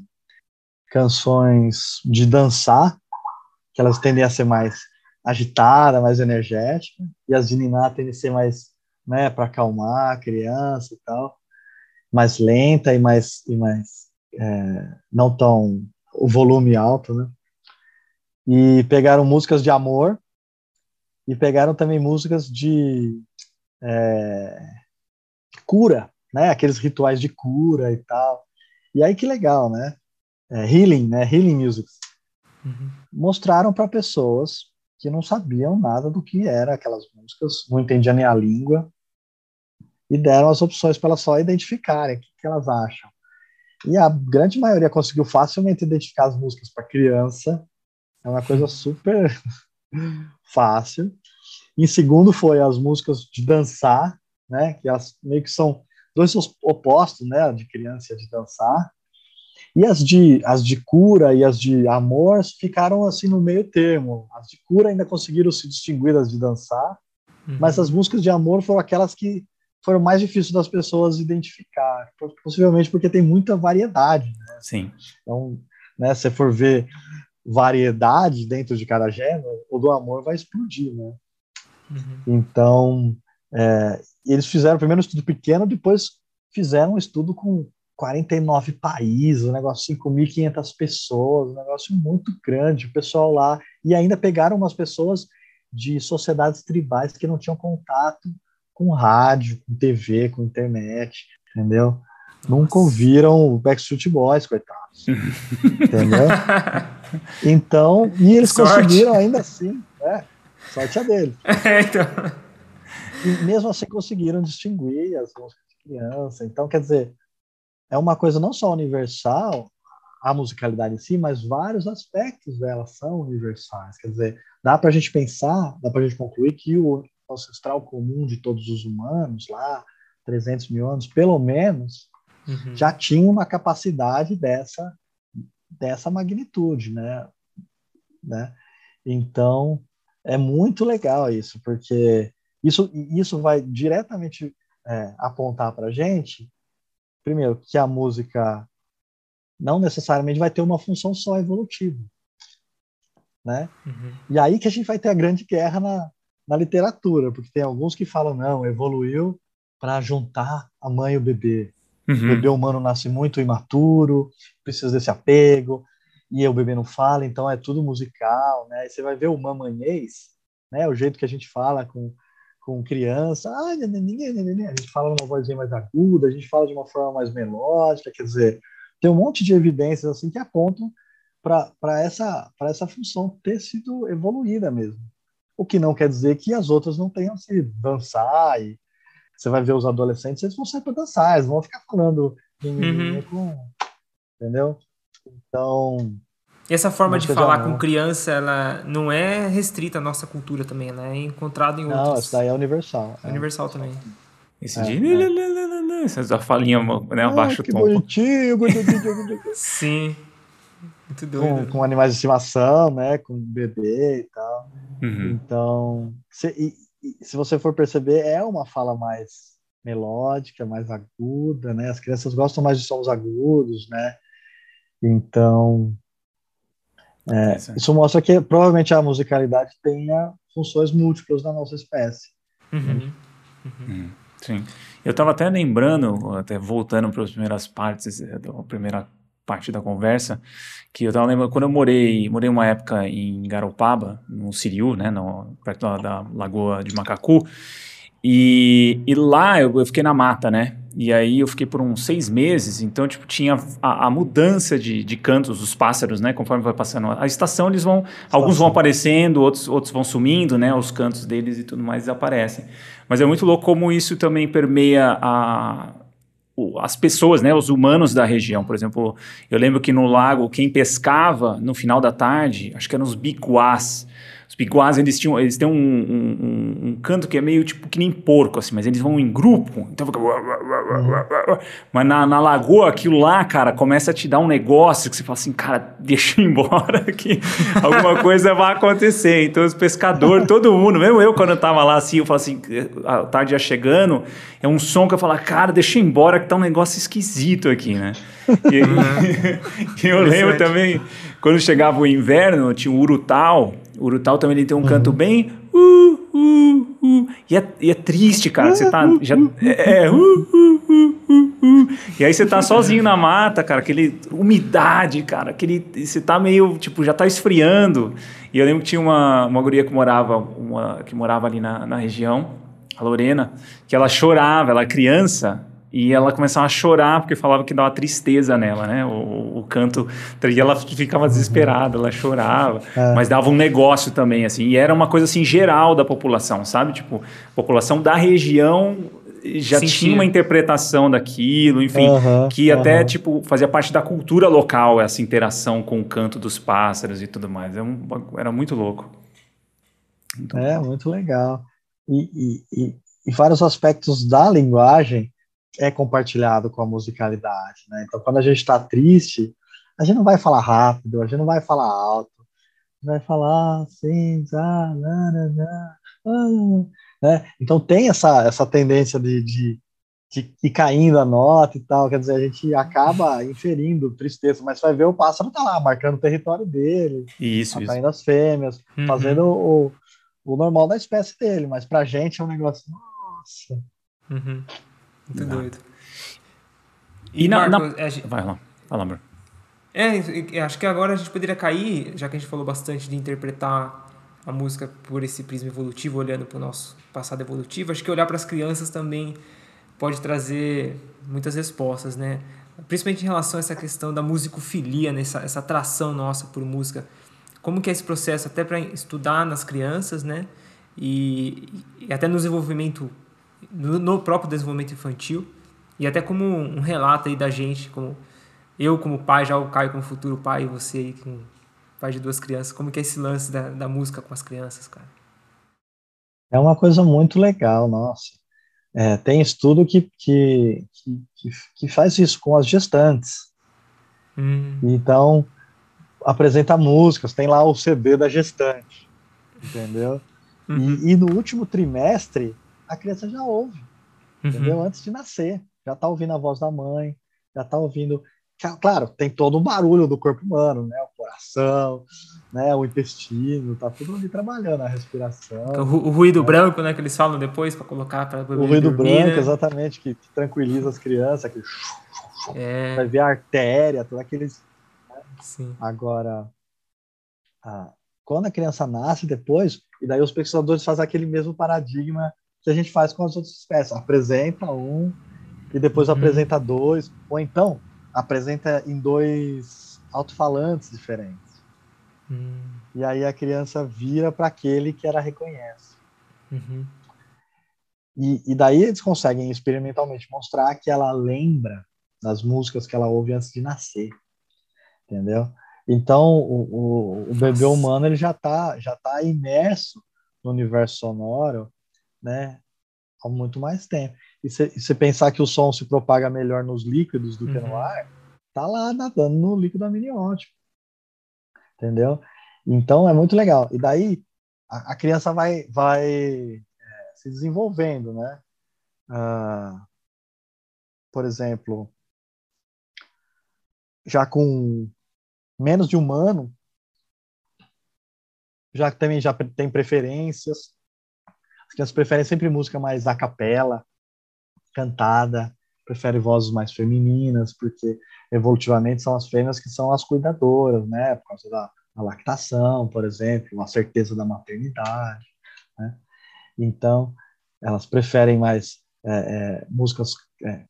canções de dançar, que elas tendem a ser mais agitada, mais energética, e as de Niná tendem a ser mais, né, para acalmar a criança e tal, mais lenta e mais, e mais é, não tão o volume alto, né? E pegaram músicas de amor e pegaram também músicas de é, cura, né? Aqueles rituais de cura e tal. E aí que legal, né? É, healing, né? Healing musics. Uhum. Mostraram para pessoas que não sabiam nada do que era aquelas músicas, não entendiam nem a língua, e deram as opções para elas só identificarem o que, que elas acham. E a grande maioria conseguiu facilmente identificar as músicas para criança, é uma coisa super fácil. Em segundo foi as músicas de dançar, né, que elas meio que são dois opostos, né, de criança de dançar. E as de, as de cura e as de amor ficaram assim no meio termo. As de cura ainda conseguiram se distinguir das de dançar, uhum. mas as músicas de amor foram aquelas que foram mais difíceis das pessoas identificar, possivelmente porque tem muita variedade. Né? Sim. Então, né, se for ver variedade dentro de cada gênero, o do amor vai explodir, né? Uhum. Então, é, eles fizeram primeiro um estudo pequeno, depois fizeram um estudo com 49 países, um negócio 5.500 pessoas, um negócio muito grande, o pessoal lá, e ainda pegaram umas pessoas de sociedades tribais que não tinham contato com rádio, com TV, com internet, entendeu? Nossa. Nunca ouviram o Backstreet Boys, coitados. entendeu? Então, e eles sorte. conseguiram ainda assim, né? Sorte a deles. É, então. E mesmo assim conseguiram distinguir as músicas de criança. Então, quer dizer, é uma coisa não só universal, a musicalidade em si, mas vários aspectos dela são universais. Quer dizer, dá para a gente pensar, dá para a gente concluir que o ancestral comum de todos os humanos, lá, 300 mil anos, pelo menos, uhum. já tinha uma capacidade dessa, dessa magnitude, né? né? Então, é muito legal isso, porque isso, isso vai diretamente é, apontar para a gente primeiro, que a música não necessariamente vai ter uma função só evolutiva. Né? Uhum. E aí que a gente vai ter a grande guerra na, na literatura, porque tem alguns que falam, não, evoluiu para juntar a mãe e o bebê. Uhum. O bebê humano nasce muito imaturo, precisa desse apego, e o bebê não fala, então é tudo musical, né? E você vai ver o mamanhês, né? O jeito que a gente fala com com criança, ah, a gente fala numa vozinha mais aguda, a gente fala de uma forma mais melódica, quer dizer, tem um monte de evidências assim que apontam para essa, essa função ter sido evoluída mesmo. O que não quer dizer que as outras não tenham sido. Dançar, e você vai ver os adolescentes, eles vão sair para dançar, eles vão ficar falando uhum. com. Entendeu? Então, essa forma de falar com criança, ela não é restrita à nossa cultura também, ela é encontrada em outras. Não, isso daí é universal. É universal também. Esse é, de... É. Essa falinha, né, abaixo ah, que tom. bonitinho, bonitinho. Sim. Muito doido. Com, com, animais de estimação, né, com bebê e tal. Uhum. Então, se, e, e, se você for perceber, é uma fala mais melódica, mais aguda, né? As crianças gostam mais de sons agudos, né? Então, É, isso mostra que provavelmente a musicalidade tenha funções múltiplas na nossa espécie. Uhum. Uhum. Sim. Eu estava até lembrando, até voltando para as primeiras partes, eh, da primeira parte da conversa, que eu estava lembrando, quando eu morei, morei uma época em Garopaba, no Siriu, né, no, perto da, da Lagoa de Macacu, e, e lá eu, eu, fiquei na mata, né? E aí eu fiquei por uns seis meses, então, tipo, tinha a, a mudança de, de, cantos dos pássaros, né? Conforme vai passando a estação, eles vão. Estação. Alguns vão aparecendo, outros, outros vão sumindo, né? Os cantos deles e tudo mais desaparecem. Mas é muito louco como isso também permeia a, as pessoas, né, os humanos da região. Por exemplo, eu lembro que no lago, quem pescava no final da tarde, acho que eram os bicuás, os piguás, eles, tinham, eles têm um, um, um, canto que é meio tipo que nem porco, assim, mas eles vão em grupo, então fica... Mas na, na lagoa, aquilo lá, cara, começa a te dar um negócio que você fala assim, cara, deixa eu ir embora que alguma coisa vai acontecer. Então os pescadores, todo mundo, mesmo eu quando eu tava lá assim, eu falo assim, a tarde já chegando, é um som que eu falo, cara, deixa eu ir embora que tá um negócio esquisito aqui, né? E, uhum. eu lembro também, quando chegava o inverno, tinha o urutau, o Urutau também ele tem um uhum. canto bem. Uh, uh, uh, e, é, e é triste, cara. Você tá. Já, é, uh, uh, uh, e aí você tá sozinho na mata, cara. Aquele. Umidade, cara. Aquele. Você tá meio. Tipo, já tá esfriando. E eu lembro que tinha uma, uma guria que morava, uma, que morava ali na, na região, a Lorena, que ela chorava, ela criança, e ela começava a chorar porque falava que dava tristeza nela, né? O, o canto, e ela ficava desesperada, ela chorava, é. mas dava um negócio também, assim, e era uma coisa assim geral da população, sabe? Tipo, a população da região já Sentia. tinha uma interpretação daquilo, enfim, uhum, que até uhum. tipo fazia parte da cultura local essa interação com o canto dos pássaros e tudo mais. Era, um, era muito louco. Muito é, louco. muito legal. E, e, e, e vários aspectos da linguagem é compartilhado com a musicalidade, né? Então, quando a gente está triste, a gente não vai falar rápido, a gente não vai falar alto, vai falar assim, ah, na, na, ah, né? Então tem essa, essa tendência de, de, de ir caindo a nota e tal, quer dizer, a gente acaba inferindo tristeza, mas vai ver o pássaro tá lá, marcando o território dele, isso, atraindo isso. as fêmeas, uhum. fazendo o, o normal da espécie dele, mas pra gente é um negócio, nossa... Uhum. Muito Não. doido. E, e na, Marcos, na... Gente... Vai lá, fala, amor. É, acho que agora a gente poderia cair, já que a gente falou bastante de interpretar a música por esse prisma evolutivo, olhando para o nosso passado evolutivo, acho que olhar para as crianças também pode trazer muitas respostas, né? Principalmente em relação a essa questão da musicofilia, nessa né? essa atração nossa por música. Como que é esse processo até para estudar nas crianças, né? E, e até no desenvolvimento no, no próprio desenvolvimento infantil e até como um relato aí da gente, como eu como pai, já o Caio como futuro pai e você aí como pai de duas crianças, como que é esse lance da, da música com as crianças, cara? É uma coisa muito legal, nossa. É, tem estudo que, que, que, que, faz isso com as gestantes. Hum. Então, apresenta músicas, tem lá o CD da gestante, entendeu? Uhum. E, e, no último trimestre, a criança já ouve, uhum. entendeu? Antes de nascer, já está ouvindo a voz da mãe, já está ouvindo. Claro, tem todo um barulho do corpo humano, né? O coração, né? O intestino, tá tudo ali trabalhando, a respiração. O, o ruído né? branco, né? Que eles falam depois para colocar para O ruído dormir, branco, né? exatamente, que, que, tranquiliza as crianças, que é. vai ver a artéria, todos aqueles. Né? Sim. Agora, a, quando a criança nasce depois, e daí os pesquisadores fazem aquele mesmo paradigma que a gente faz com as outras espécies. Apresenta um e depois uhum. apresenta dois, ou então apresenta em dois alto-falantes diferentes. Uhum. E aí a criança vira para aquele que ela reconhece. Uhum. E, e daí eles conseguem experimentalmente mostrar que ela lembra das músicas que ela ouve antes de nascer, entendeu? Então o, o, o bebê humano ele já está já tá imerso no universo sonoro né, há muito mais tempo. E você pensar que o som se propaga melhor nos líquidos do uhum. que no uhum. ar, tá lá nadando no líquido amniótico. Entendeu? Então é muito legal. E daí a, a criança vai, vai é, se desenvolvendo, né? Ah, por exemplo, já com menos de um ano, já também já tem preferências. As crianças preferem sempre música mais a capela, cantada, preferem vozes mais femininas, porque evolutivamente são as fêmeas que são as cuidadoras, né? Por causa da, da lactação, por exemplo, a certeza da maternidade, né? Então, elas preferem mais é, é, músicas é,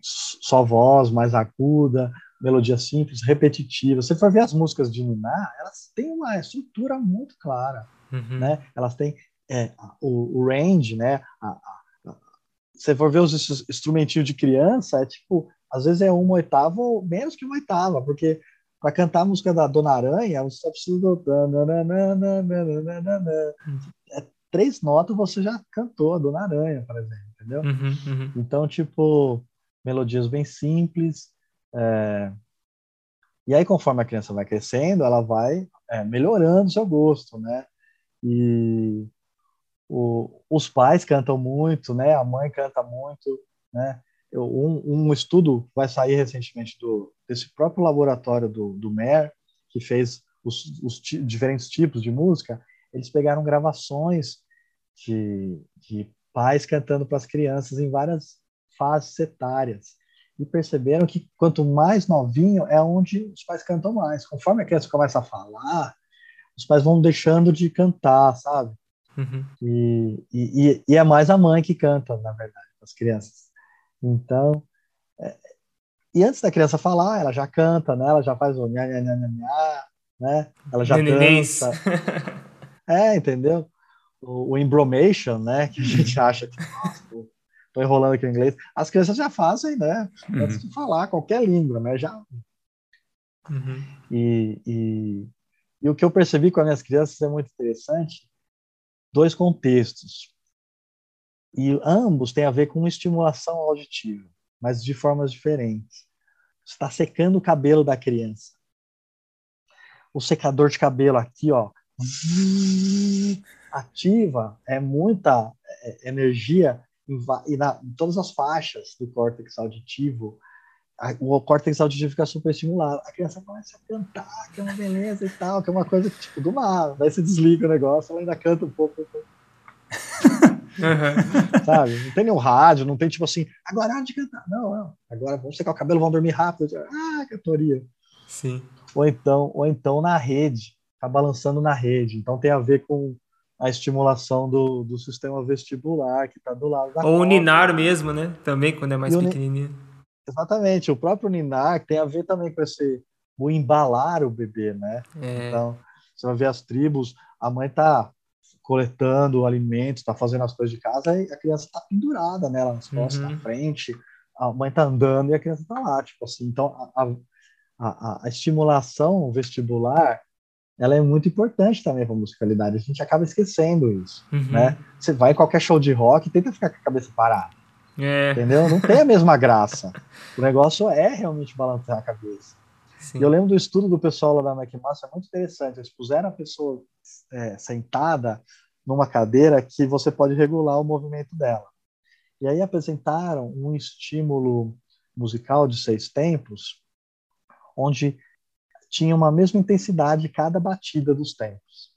só voz, mais aguda, melodia simples, repetitiva. Você vai ver as músicas de Niná, elas têm uma estrutura muito clara, uhum. né? Elas têm é, o, o, range, né? A, a, a, você for ver os instrumentinhos de criança, é tipo, às vezes é uma oitava ou menos que uma oitava, porque para cantar a música da Dona Aranha, você só precisa do... É, três notas você já cantou a Dona Aranha, por exemplo, entendeu? Uhum, uhum. Então, tipo, melodias bem simples. É... E aí, conforme a criança vai crescendo, ela vai é, melhorando seu gosto, né? E o, os pais cantam muito, né? A mãe canta muito, né? Eu, um, um, estudo vai sair recentemente do, desse próprio laboratório do, do MER, que fez os, os diferentes tipos de música, eles pegaram gravações de, de pais cantando para as crianças em várias fases etárias e perceberam que quanto mais novinho é onde os pais cantam mais. Conforme a criança começa a falar, os pais vão deixando de cantar, sabe? Uhum. E, e, e, é mais a mãe que canta, na verdade, as crianças. Então, é, e antes da criança falar, ela já canta, né? Ela já faz o nha, nha, nha, nha, nha né? Ela já Nenenês. dança. é, entendeu? O, o embromation, né? Que a gente acha que, nossa, tô enrolando aqui em inglês. As crianças já fazem, né? Uhum. Antes de falar qualquer língua, né? Já. Uhum. E, e, e o que eu percebi com as minhas crianças é muito interessante. Dois contextos. E ambos têm a ver com estimulação auditiva, mas de formas diferentes. Está secando o cabelo da criança. O secador de cabelo aqui, ó, ativa é muita é, energia e na, em todas as faixas do córtex auditivo, o córtex auditivo fica super estimulado. A criança começa a cantar, que é uma beleza e tal, que é uma coisa tipo do nada. Daí você desliga o negócio, ela ainda canta um pouco. Uhum. Sabe? Não tem nenhum rádio, não tem tipo assim, agora é hora de cantar. Não, não. Agora vamos secar o cabelo, vamos dormir rápido. Ah, cantoria. Sim. Ou então, ou então na rede, tá balançando na rede. Então tem a ver com a estimulação do, do sistema vestibular que está do lado da Ou o ninar mesmo, né? Também, quando é mais e pequenininho. Exatamente, o próprio ninar tem a ver também com esse, o embalar o bebê, né? É. Então, você vai ver as tribos, a mãe está coletando alimentos, está fazendo as coisas de casa e a criança está pendurada nela, nas costas, uhum. na frente, a mãe está andando e a criança está lá, tipo assim. Então, a, a, a, estimulação vestibular ela é muito importante também para a musicalidade. A gente acaba esquecendo isso, uhum. né? Você vai em qualquer show de rock, tenta ficar com a cabeça parada. É. Entendeu? Não tem a mesma graça. o negócio é realmente balançar a cabeça. Sim. E eu lembro do estudo do pessoal lá da McMaster, é muito interessante. Eles puseram a pessoa é, sentada numa cadeira que você pode regular o movimento dela. E aí apresentaram um estímulo musical de seis tempos, onde tinha uma mesma intensidade cada batida dos tempos.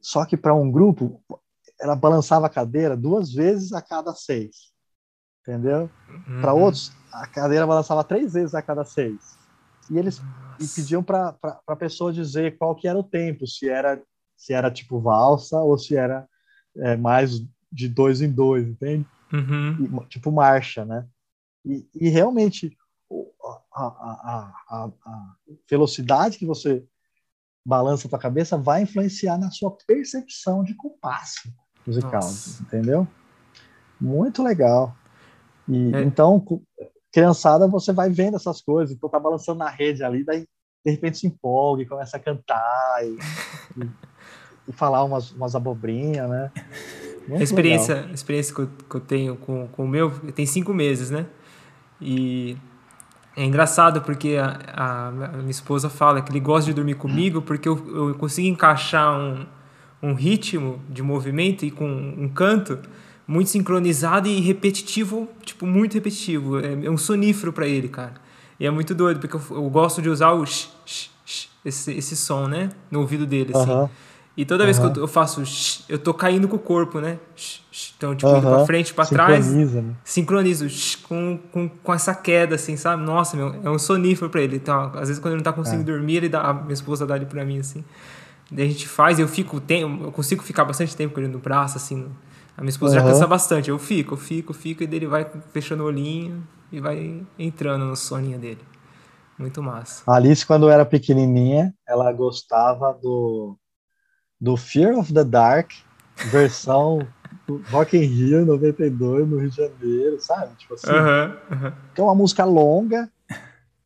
Só que para um grupo, ela balançava a cadeira duas vezes a cada seis. Entendeu? Uhum. Para outros, a cadeira balançava três vezes a cada seis. E eles e pediam para a pessoa dizer qual que era o tempo, se era se era tipo valsa ou se era é, mais de dois em dois, entende? Uhum. E, tipo marcha, né? E, e realmente a, a, a, a velocidade que você balança a cabeça vai influenciar na sua percepção de compasso musical, Nossa. entendeu? Muito legal. E é. então, criançada, você vai vendo essas coisas, então tá balançando na rede ali, daí de repente se empolga e começa a cantar e, e, e falar umas, umas abobrinhas, né? Muito a experiência, a experiência que eu, que eu tenho com, com o meu tem cinco meses, né? E é engraçado porque a, a, minha esposa fala que ele gosta de dormir comigo porque eu, eu consigo encaixar um, um ritmo de movimento e com um canto muito sincronizado e repetitivo, tipo, muito repetitivo. É, é um sonífero para ele, cara. E é muito doido, porque eu, eu gosto de usar o sh, sh, sh, esse, esse som, né? No ouvido dele, assim. Uhum. E toda vez uhum. que eu, faço, eu tô caindo com o corpo, né? Então, tipo, uhum. indo pra frente, pra trás. Sincroniza, né? Sincronizo com, com, com essa queda, assim, sabe? Nossa, meu, é um sonífero pra ele. Então, às vezes, quando ele não tá conseguindo é. dormir, ele dá, a minha esposa dá ele pra mim, assim. Daí a gente faz, eu fico, tem, eu consigo ficar bastante tempo com ele no braço, assim. A minha esposa uhum. já cansa bastante. Eu fico, eu fico, eu fico, e dele vai fechando o olhinho e vai entrando no soninho dele. Muito massa. A Alice, quando era pequenininha, ela gostava do do Fear of the Dark, versão Rock in Rio 92, no Rio de Janeiro, sabe? Tipo assim. Que é uma música longa,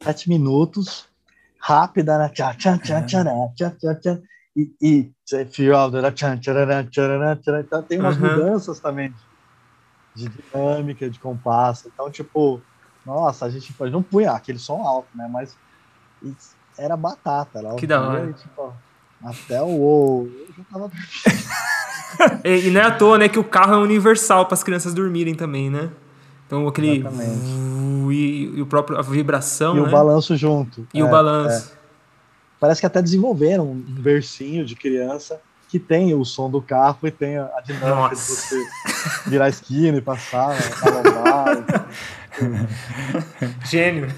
sete minutos, rápida, né? Tchá, tchá, tchá, tchá, tchá, tchá, tchá, e, e então tem umas mudanças também de, de dinâmica, de compasso. Então, tipo, nossa, a gente não punha aquele som alto, né? Mas era batata. Era que da hora. Tipo, até o. Eu tava e, e não é à toa, né, que o carro é universal para as crianças dormirem também, né? Então aquele e, e, o próprio a vibração, e né? o balanço junto. E é, o balanço. É. Parece que até desenvolveram um bercinho de criança que tem o som do carro e tem a dinâmica Nossa. de você virar a esquina e passar, alombar. Gênio.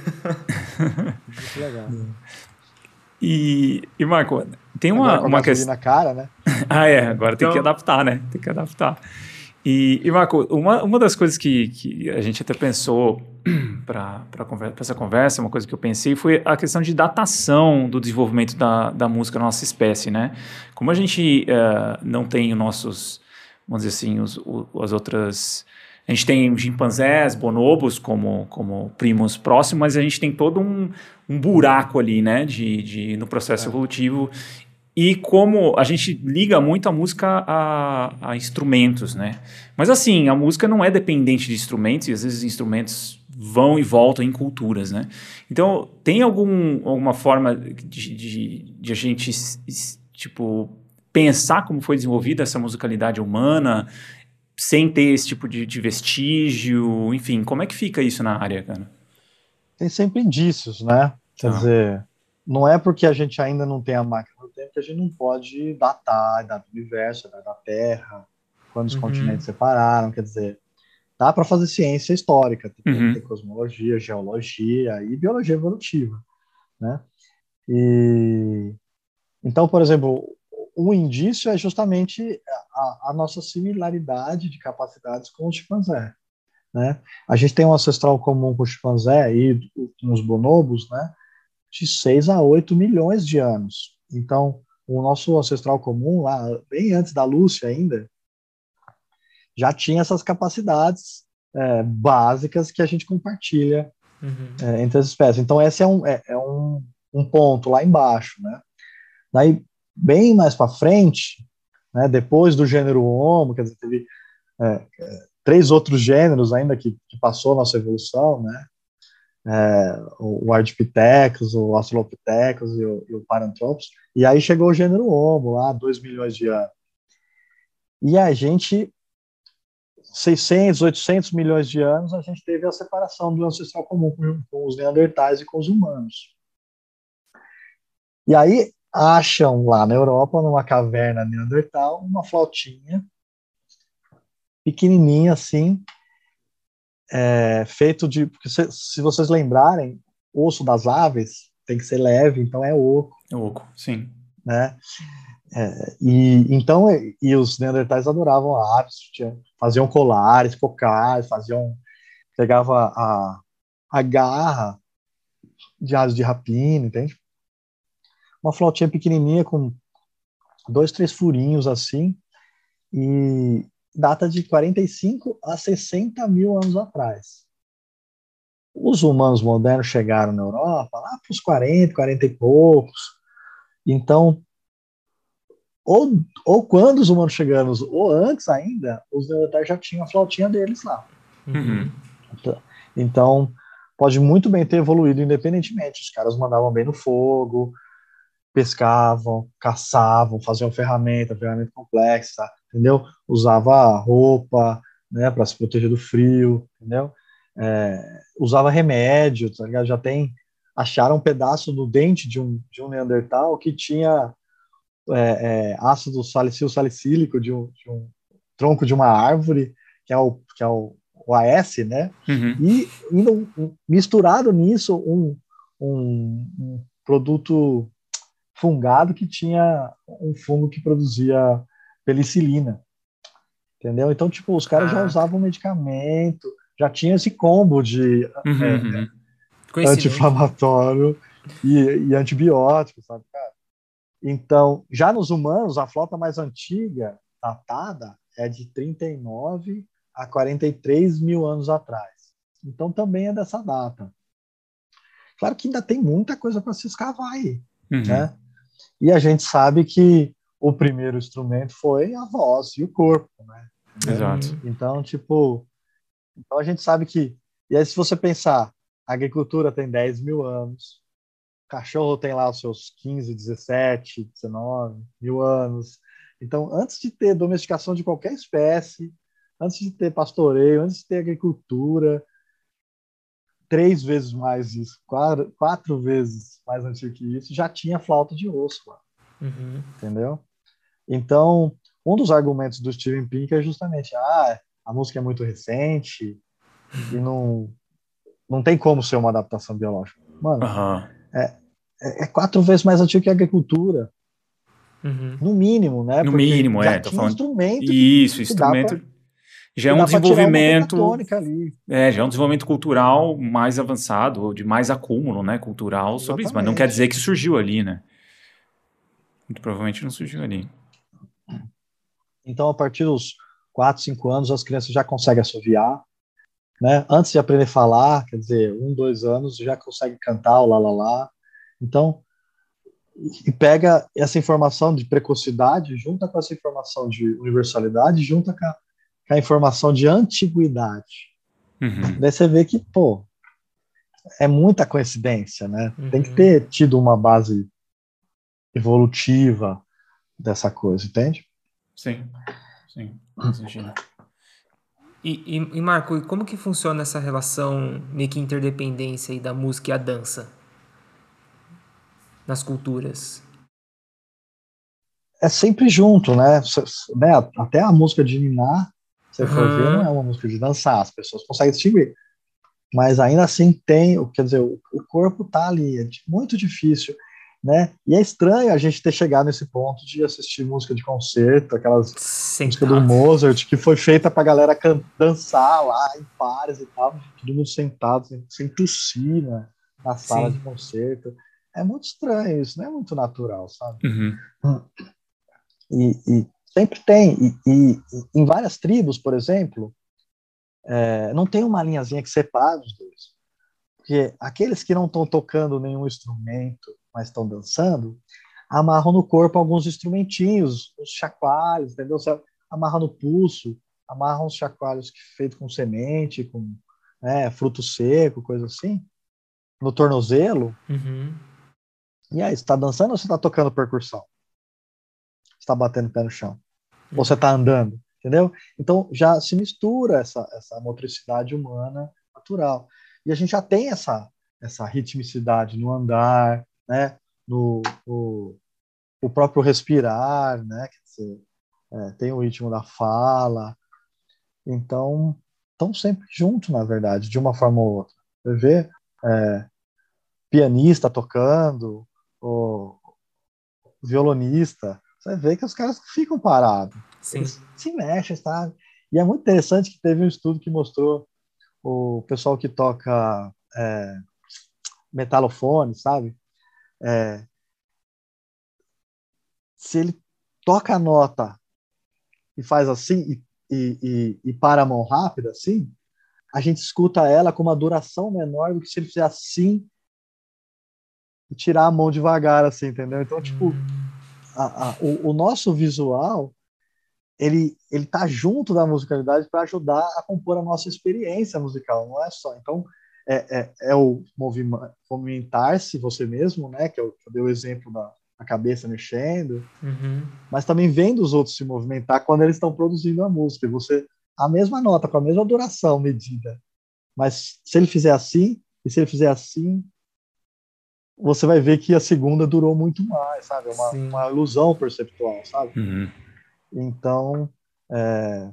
Muito legal. E, e Marco, tem uma, uma questão. na cara, né? ah, é, agora tem que então- adaptar, né? Tem que adaptar. E, e Marco, uma, uma das coisas que, que a gente até pensou para essa conversa, uma coisa que eu pensei foi a questão de datação do desenvolvimento da, da música na nossa espécie, né? Como a gente uh, não tem os nossos, vamos dizer assim, os, as outras a gente tem chimpanzés, bonobos como, como primos próximos, mas a gente tem todo um, um buraco ali, né, de, de, no processo é. evolutivo. E como a gente liga muito a música a, a, instrumentos, né? Mas assim, a música não é dependente de instrumentos, e às vezes instrumentos vão e voltam em culturas, né? Então, tem algum, alguma forma de, de, de a gente, tipo, pensar como foi desenvolvida essa musicalidade humana, sem ter esse tipo de, de, vestígio, enfim, como é que fica isso na área, cara? Tem sempre indícios, né? Quer ah. dizer, não é porque a gente ainda não tem a máquina tempo que a gente não pode datar a idade do universo, a idade da Terra, quando os uhum. continentes separaram, quer dizer, dá para fazer ciência histórica, tem, uhum. tem cosmologia, geologia e biologia evolutiva, né? E então, por exemplo, um indício é justamente a, a, nossa similaridade de capacidades com os chimpanzé. Né? A gente tem um ancestral comum com o chimpanzé e com os bonobos né, de 6 a 8 milhões de anos. Então, o nosso ancestral comum, lá bem antes da Lúcia ainda, já tinha essas capacidades é, básicas que a gente compartilha uhum. é, entre as espécies. Então, esse é um, é, é um, um ponto lá embaixo. Né? Daí, bem mais para frente, né, depois do gênero Homo, quer dizer, teve é, é, três outros gêneros ainda que, que passou a nossa evolução, né, é, o Ardipithecus, o Australopithecus e o, e o Paranthropus, e aí chegou o gênero Homo, lá, 2 milhões de anos. E a gente, 600, 800 milhões de anos, a gente teve a separação do ancestral comum com, com os neandertais e com os humanos. E aí, acham lá na Europa, numa caverna neandertal, uma flautinha pequenininha assim, é, feito de. Porque se, se, vocês lembrarem, osso das aves tem que ser leve, então é oco. É oco, sim. Né? É, e então e os neandertais adoravam aves, faziam colares, cocais, faziam pegava a, a garra de aves de rapina, entende? uma flautinha pequenininha com dois, três furinhos assim, e data de 45 a 60 mil anos atrás. Os humanos modernos chegaram na Europa lá para os 40, 40 e poucos. Então, ou, ou quando os humanos chegaram, ou antes ainda, os neandertais já tinham a flautinha deles lá. Uhum. Então, então, pode muito bem ter evoluído independentemente. Os caras mandavam bem no fogo, pescavam, caçavam, faziam ferramenta, ferramenta complexa, entendeu? Usava roupa, né, para se proteger do frio, entendeu? É, usava remédio, tá ligado? Já tem, acharam um pedaço do dente de um, de um Neandertal que tinha é, é, ácido salicil salicílico de um, de um, tronco de uma árvore, que é o, que é o, o AS, né? Uhum. E, e misturado nisso um, um, um produto fungado que tinha um fungo que produzia penicilina. Entendeu? Então, tipo, os caras ah. já usavam medicamento, já tinha esse combo de uhum, é, uhum. anti-inflamatório e, e, antibiótico, sabe, cara? Então, já nos humanos, a flota mais antiga, datada, é de 39 a 43 mil anos atrás. Então, também é dessa data. Claro que ainda tem muita coisa para se escavar aí, uhum. né? E a gente sabe que o primeiro instrumento foi a voz e o corpo, né? Exato. Então, tipo, então a gente sabe que, e aí se você pensar, a agricultura tem 10 mil anos, o cachorro tem lá os seus 15, 17, 19 mil anos. Então, antes de ter domesticação de qualquer espécie, antes de ter pastoreio, antes de ter agricultura, três vezes mais isso, quatro, quatro vezes mais antigo que isso, já tinha flauta de osso lá. Uhum. Entendeu? Então, um dos argumentos do Steven Pink é justamente, ah, a música é muito recente e não, não tem como ser uma adaptação biológica. Mano, uhum. é, é, quatro vezes mais antigo que a agricultura. Uhum. No mínimo, né? No Porque mínimo, é. Tô falando... instrumento Isso, instrumento. Pra, já é um desenvolvimento. É, já é um desenvolvimento cultural mais avançado, de mais acúmulo, né? Cultural Exatamente. sobre isso. Mas não quer dizer que surgiu ali, né? Muito provavelmente não surgiu ali. Então, a partir dos 4, 5 anos, as crianças já conseguem assoviar, né? Antes de aprender a falar, quer dizer, um, dois anos, já consegue cantar o lá, lá, lá. Então, e pega essa informação de precocidade, junta com essa informação de universalidade, junta com a, com a informação de antiguidade. Uhum. Daí você vê que, pô, é muita coincidência, né? Uhum. Tem que uhum. ter tido uma base evolutiva dessa coisa, entende? Sim, sim, imagina. E, e, e, Marco, como que funciona essa relação meio que interdependência aí da música e a dança nas culturas? É sempre junto, né? né? Até a música de Niná, você uhum. for ver, não é uma música de dançar, as pessoas conseguem distinguir. Mas ainda assim tem, quer dizer, o, o corpo tá ali, é muito difícil né? E é estranho a gente ter chegado nesse ponto de assistir música de concerto, aquelas músicas do Mozart, que foi feita pra galera dançar lá em pares e tal, todo mundo sentado, sem, sem tossir, né? Na sala Sim. de concerto. É muito estranho isso, não é muito natural, sabe? Uhum. E, e, sempre tem, e, e, em várias tribos, por exemplo, é, não tem uma linhazinha que separa os dois. Porque aqueles que não estão tocando nenhum instrumento, mas estão dançando, amarram no corpo alguns instrumentinhos, os chacoalhos, entendeu? Você amarra no pulso, amarram os chacoalhos feitos com semente, com né, fruto seco, coisa assim, no tornozelo. Uhum. E aí, você está dançando ou você está tocando percussão? Você está batendo o pé no chão? Ou você está andando? Entendeu? Então já se mistura essa, essa motricidade humana natural. E a gente já tem essa, essa ritmicidade no andar, né? No, no o próprio respirar, né? Dizer, é, tem o ritmo da fala. Então, estão sempre juntos, na verdade, de uma forma ou outra. Você vê é, pianista tocando, ou violonista, você vê que os caras ficam parados. Sim. Eles se mexem, sabe? E é muito interessante que teve um estudo que mostrou o pessoal que toca é, metalofone, sabe? É, se ele toca a nota e faz assim e, e, e, para a mão rápida, assim, a gente escuta ela com uma duração menor do que se ele fizer assim e tirar a mão devagar, assim, entendeu? Então, tipo, a, a, o, o, nosso visual ele ele tá junto da musicalidade para ajudar a compor a nossa experiência musical, não é só. Então, é, é, é o movimentar-se você mesmo, né? Que eu, eu dei o exemplo da, a cabeça mexendo, uhum. mas também vendo os outros se movimentar quando eles estão produzindo a música. E você a mesma nota com a mesma duração medida, mas se ele fizer assim e se ele fizer assim, você vai ver que a segunda durou muito mais, sabe? É uma, uma ilusão perceptual, sabe? Uhum. Então, é,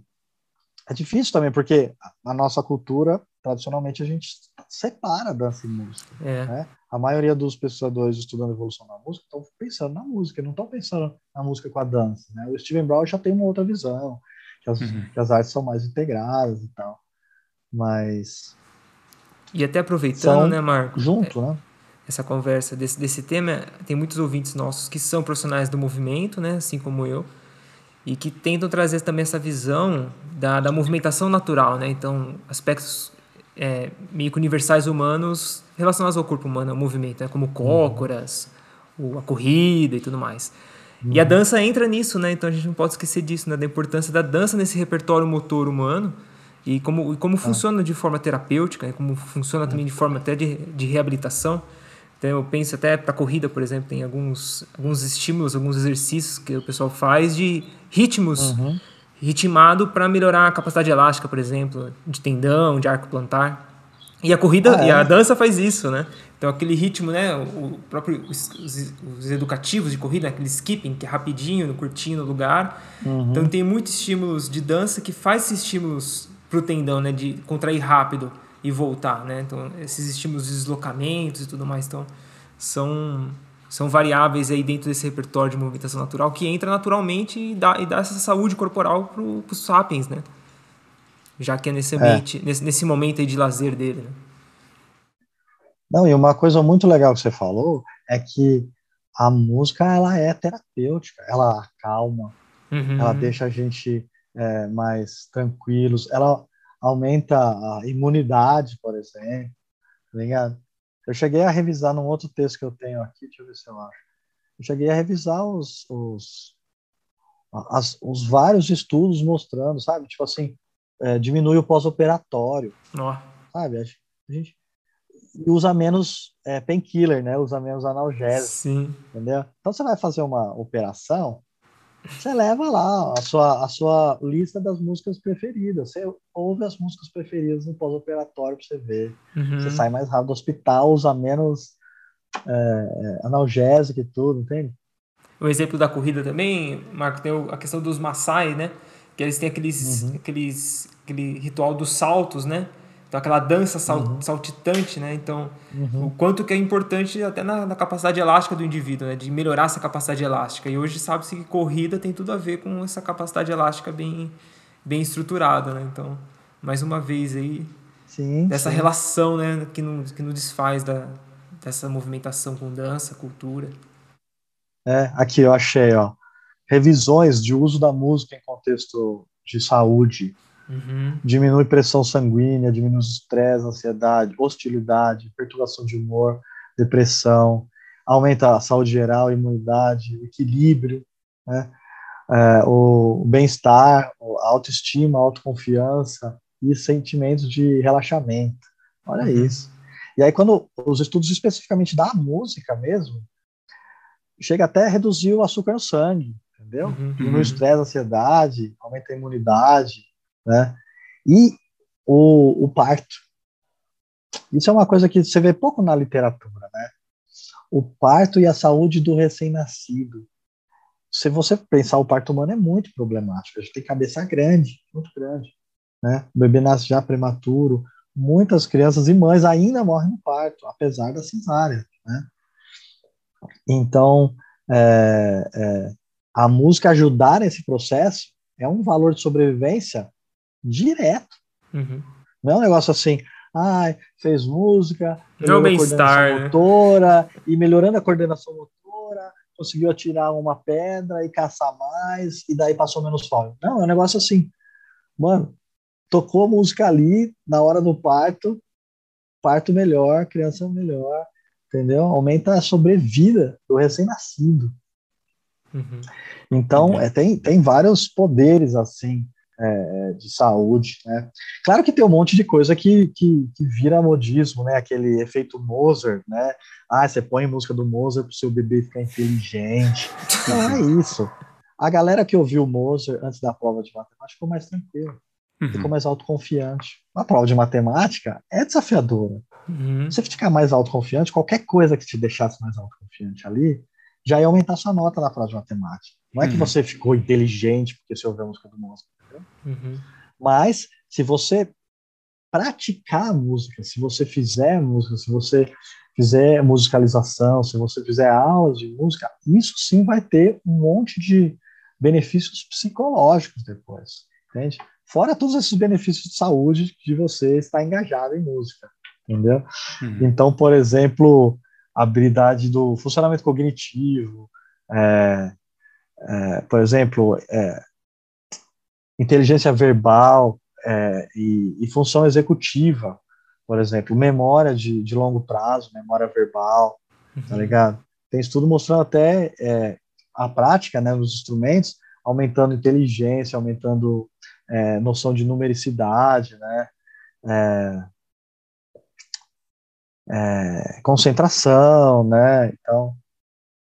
é difícil também, porque a nossa cultura, tradicionalmente, a gente separa dança e música. É. Né? A maioria dos pesquisadores estudando evolução da música estão pensando na música, não estão pensando na música com a dança. Né? O Steven Brown já tem uma outra visão, que as, uhum. que as artes são mais integradas e tal. Mas. E até aproveitando, né, Marco? Junto, né? Essa conversa desse, desse tema, tem muitos ouvintes nossos que são profissionais do movimento, né, assim como eu, e que tentam trazer também essa visão da, da movimentação natural, né? Então, aspectos é, meio que universais humanos relacionados ao corpo humano, ao movimento, né? como cócoras, uhum. a corrida e tudo mais. Uhum. E a dança entra nisso, né? Então a gente não pode esquecer disso, né? Da importância da dança nesse repertório motor humano e como, e como ah. funciona de forma terapêutica, como funciona também de forma até de, de reabilitação. Então eu penso até para corrida, por exemplo, tem alguns, alguns estímulos, alguns exercícios que o pessoal faz de ritmos uhum. Ritmado para melhorar a capacidade elástica, por exemplo, de tendão, de arco plantar. E a corrida ah, é? e a dança faz isso, né? Então aquele ritmo, né? O próprio os, os educativos de corrida, aquele skipping que é rapidinho, curtinho no lugar. Uhum. Então tem muitos estímulos de dança que faz esses estímulos pro tendão, né? De contrair rápido e voltar, né? Então, esses estímulos de deslocamentos e tudo mais, então, são, são variáveis aí dentro desse repertório de movimentação natural que entra naturalmente e dá, e dá essa saúde corporal para os sapiens, né? Já que é nesse, ambiente, é. nesse, nesse momento aí de lazer dele, né? Não, e uma coisa muito legal que você falou é que a música, ela é terapêutica, ela acalma, uhum. ela deixa a gente é, mais tranquilos, ela aumenta a imunidade, por exemplo, tá ligado? Eu cheguei a revisar num outro texto que eu tenho aqui, deixa eu ver se eu acho. Eu cheguei a revisar os, os, as, os vários estudos mostrando, sabe? Tipo assim, é, diminui o pós-operatório, sabe? A gente usa menos é, painkiller, né? Usa menos analgésico, Sim. entendeu? Então você vai fazer uma operação, você leva lá a sua, a sua lista das músicas preferidas. Você ouve as músicas preferidas no pós-operatório para você ver. Uhum. Você sai mais rápido do hospital, usa menos é, é, analgésico e tudo, entende? O exemplo da corrida também, Marco, tem a questão dos Maasai, né? Que eles têm aqueles, uhum. aqueles, aquele ritual dos saltos, né? Então, aquela dança sal, uhum. saltitante, né? Então, uhum. o quanto que é importante até na, na, capacidade elástica do indivíduo, né? De melhorar essa capacidade elástica. E hoje sabe-se que corrida tem tudo a ver com essa capacidade elástica bem, bem estruturada, né? Então, mais uma vez aí, sim, dessa sim. relação, né? Que não, que não desfaz da, dessa movimentação com dança, cultura. É, aqui eu achei, ó. Revisões de uso da música em contexto de saúde Uhum. Diminui pressão sanguínea, diminui estresse, ansiedade, hostilidade, perturbação de humor, depressão, aumenta a saúde geral, imunidade, equilíbrio, né? É, o bem-estar, a autoestima, a autoconfiança e sentimentos de relaxamento. Olha uhum. isso. E aí, quando os estudos especificamente da música mesmo, chega até a reduzir o açúcar no sangue, entendeu? Uhum. Diminui o estresse, a ansiedade, aumenta a imunidade, né? E o, o parto. Isso é uma coisa que você vê pouco na literatura, né? O parto e a saúde do recém-nascido. Se você pensar, o parto humano é muito problemático. A gente tem cabeça grande, muito grande. Né? O bebê nasce já prematuro. Muitas crianças e mães ainda morrem no parto, apesar da cesárea. Né? Então, é, é, a música ajudar nesse processo é um valor de sobrevivência direto. Uhum. Não é um negócio assim, ai, fez música, melhorou Não a coordenação né? motora, e melhorando a coordenação motora, conseguiu atirar uma pedra e caçar mais, e daí passou menos fome. Não, é um negócio assim, mano, tocou a música ali, na hora do parto, parto melhor, criança melhor, entendeu? Aumenta a sobrevida do recém-nascido. Uhum. Então, é, tem, tem vários poderes, assim, é, de saúde, né? Claro que tem um monte de coisa que, que, que, vira modismo, né? Aquele efeito Mozart, né? Ah, você põe música do Mozart para o seu bebê ficar inteligente. Não é isso. A galera que ouviu Mozart antes da prova de matemática ficou mais tranquila, uhum. ficou mais autoconfiante. A prova de matemática é desafiadora. Uhum. Se você ficar mais autoconfiante, qualquer coisa que te deixasse mais autoconfiante ali, já ia aumentar sua nota na prova de matemática. Não é uhum. que você ficou inteligente porque você ouviu a música do Mozart. Uhum. Mas, se você praticar música, se você fizer música, se você fizer musicalização, se você fizer aulas de música, isso sim vai ter um monte de benefícios psicológicos depois, entende? Fora todos esses benefícios de saúde de você estar engajado em música, entendeu? Uhum. Então, por exemplo, a habilidade do funcionamento cognitivo, é, é, por exemplo, é, inteligência verbal é, e, e, função executiva, por exemplo, memória de, de longo prazo, memória verbal, tá uhum. tá ligado? Tem estudo mostrando até é, a prática né, nos instrumentos, aumentando inteligência, aumentando é, noção de numericidade, né? É, é, concentração, né? Então,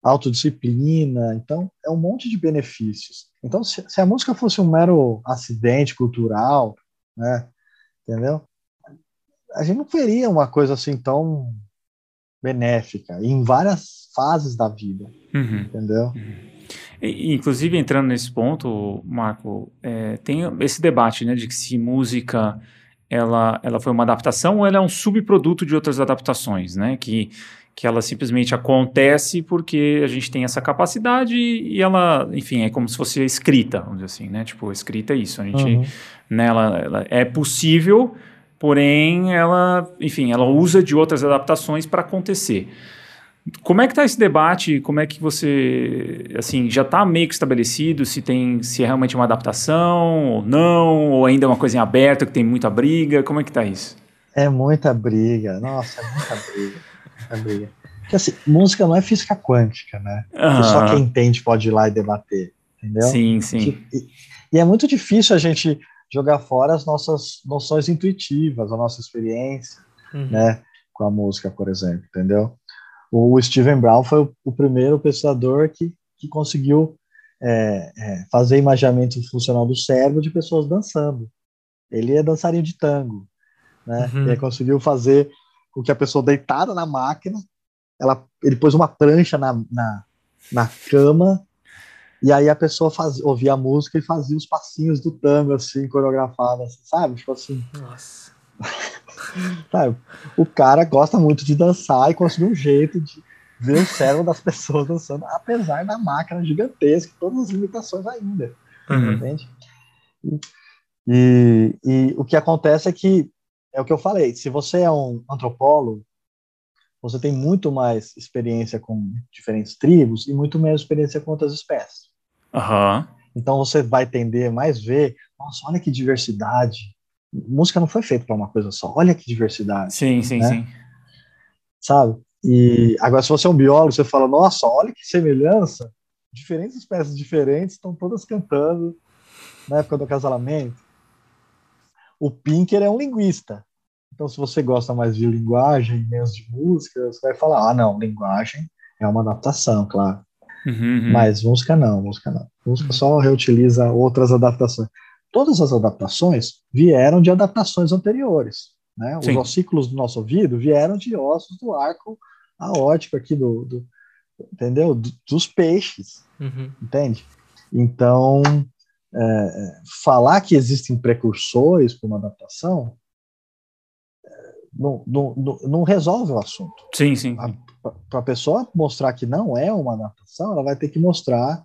autodisciplina. Então, é um monte de benefícios. Então, se, se, a música fosse um mero acidente cultural, né? Entendeu? A gente não veria uma coisa assim tão benéfica em várias fases da vida, uhum. entendeu? Uhum. Inclusive, entrando nesse ponto, Marco, é, tem esse debate, né, de que se música ela, ela foi uma adaptação ou ela é um subproduto de outras adaptações, né, que, que ela simplesmente acontece porque a gente tem essa capacidade e ela, enfim, é como se fosse escrita, vamos dizer assim, né, tipo, escrita é isso, a gente, uhum. né, ela, ela é possível, porém, ela, enfim, ela usa de outras adaptações para acontecer. Como é que está esse debate? Como é que você, assim, já está meio que estabelecido se tem, se é realmente uma adaptação ou não, ou ainda é uma coisa em aberto que tem muita briga? Como é que está isso? É muita briga, nossa, é muita briga, briga. Porque assim, música não é física quântica, né? Uhum. Só quem entende pode ir lá e debater, entendeu? Sim, sim. E, e é muito difícil a gente jogar fora as nossas noções intuitivas, a nossa experiência, uhum. né? Com a música, por exemplo, entendeu? o Steven Brown foi o, o primeiro pesquisador que, que conseguiu é, é, fazer imaginamento funcional do cérebro de pessoas dançando. Ele é dançarino de tango, né? Uhum. E conseguiu fazer com que a pessoa deitada na máquina, ela, ele pôs uma prancha na, na, na cama e aí a pessoa fazia, ouvia a música e fazia os passinhos do tango, assim, coreografado, assim, sabe? Tipo assim. Nossa. Sabe? O cara gosta muito de dançar e conseguiu um jeito de ver o cérebro das pessoas dançando, apesar da máquina gigantesca, todas as limitações ainda. Uhum. Entende? E, e, o que acontece é que, é o que eu falei, se você é um antropólogo, você tem muito mais experiência com diferentes tribos e muito menos experiência com outras espécies. Uhum. Então você vai tender mais ver, nossa, olha que diversidade música não foi feita para uma coisa só. Olha que diversidade. Sim, sim, né? sim. Sabe? E agora, se você é um biólogo, você fala, nossa, olha que semelhança. Diferentes espécies diferentes estão todas cantando na época do acasalamento. O Pinker é um linguista. Então, se você gosta mais de linguagem, menos de música, você vai falar, ah, não, linguagem é uma adaptação, claro. Uhum, uhum. Mas música não, música não. Música só reutiliza outras adaptações todas as adaptações vieram de adaptações anteriores. Né? Os ossículos do nosso ouvido vieram de ossos do arco aórtico aqui do, do entendeu? Do, dos peixes, uhum. entende? Então, é, é falar que existem precursores para uma adaptação não, não, não, resolve o assunto. Sim, sim. Para a pessoa mostrar que não é uma adaptação, ela vai ter que mostrar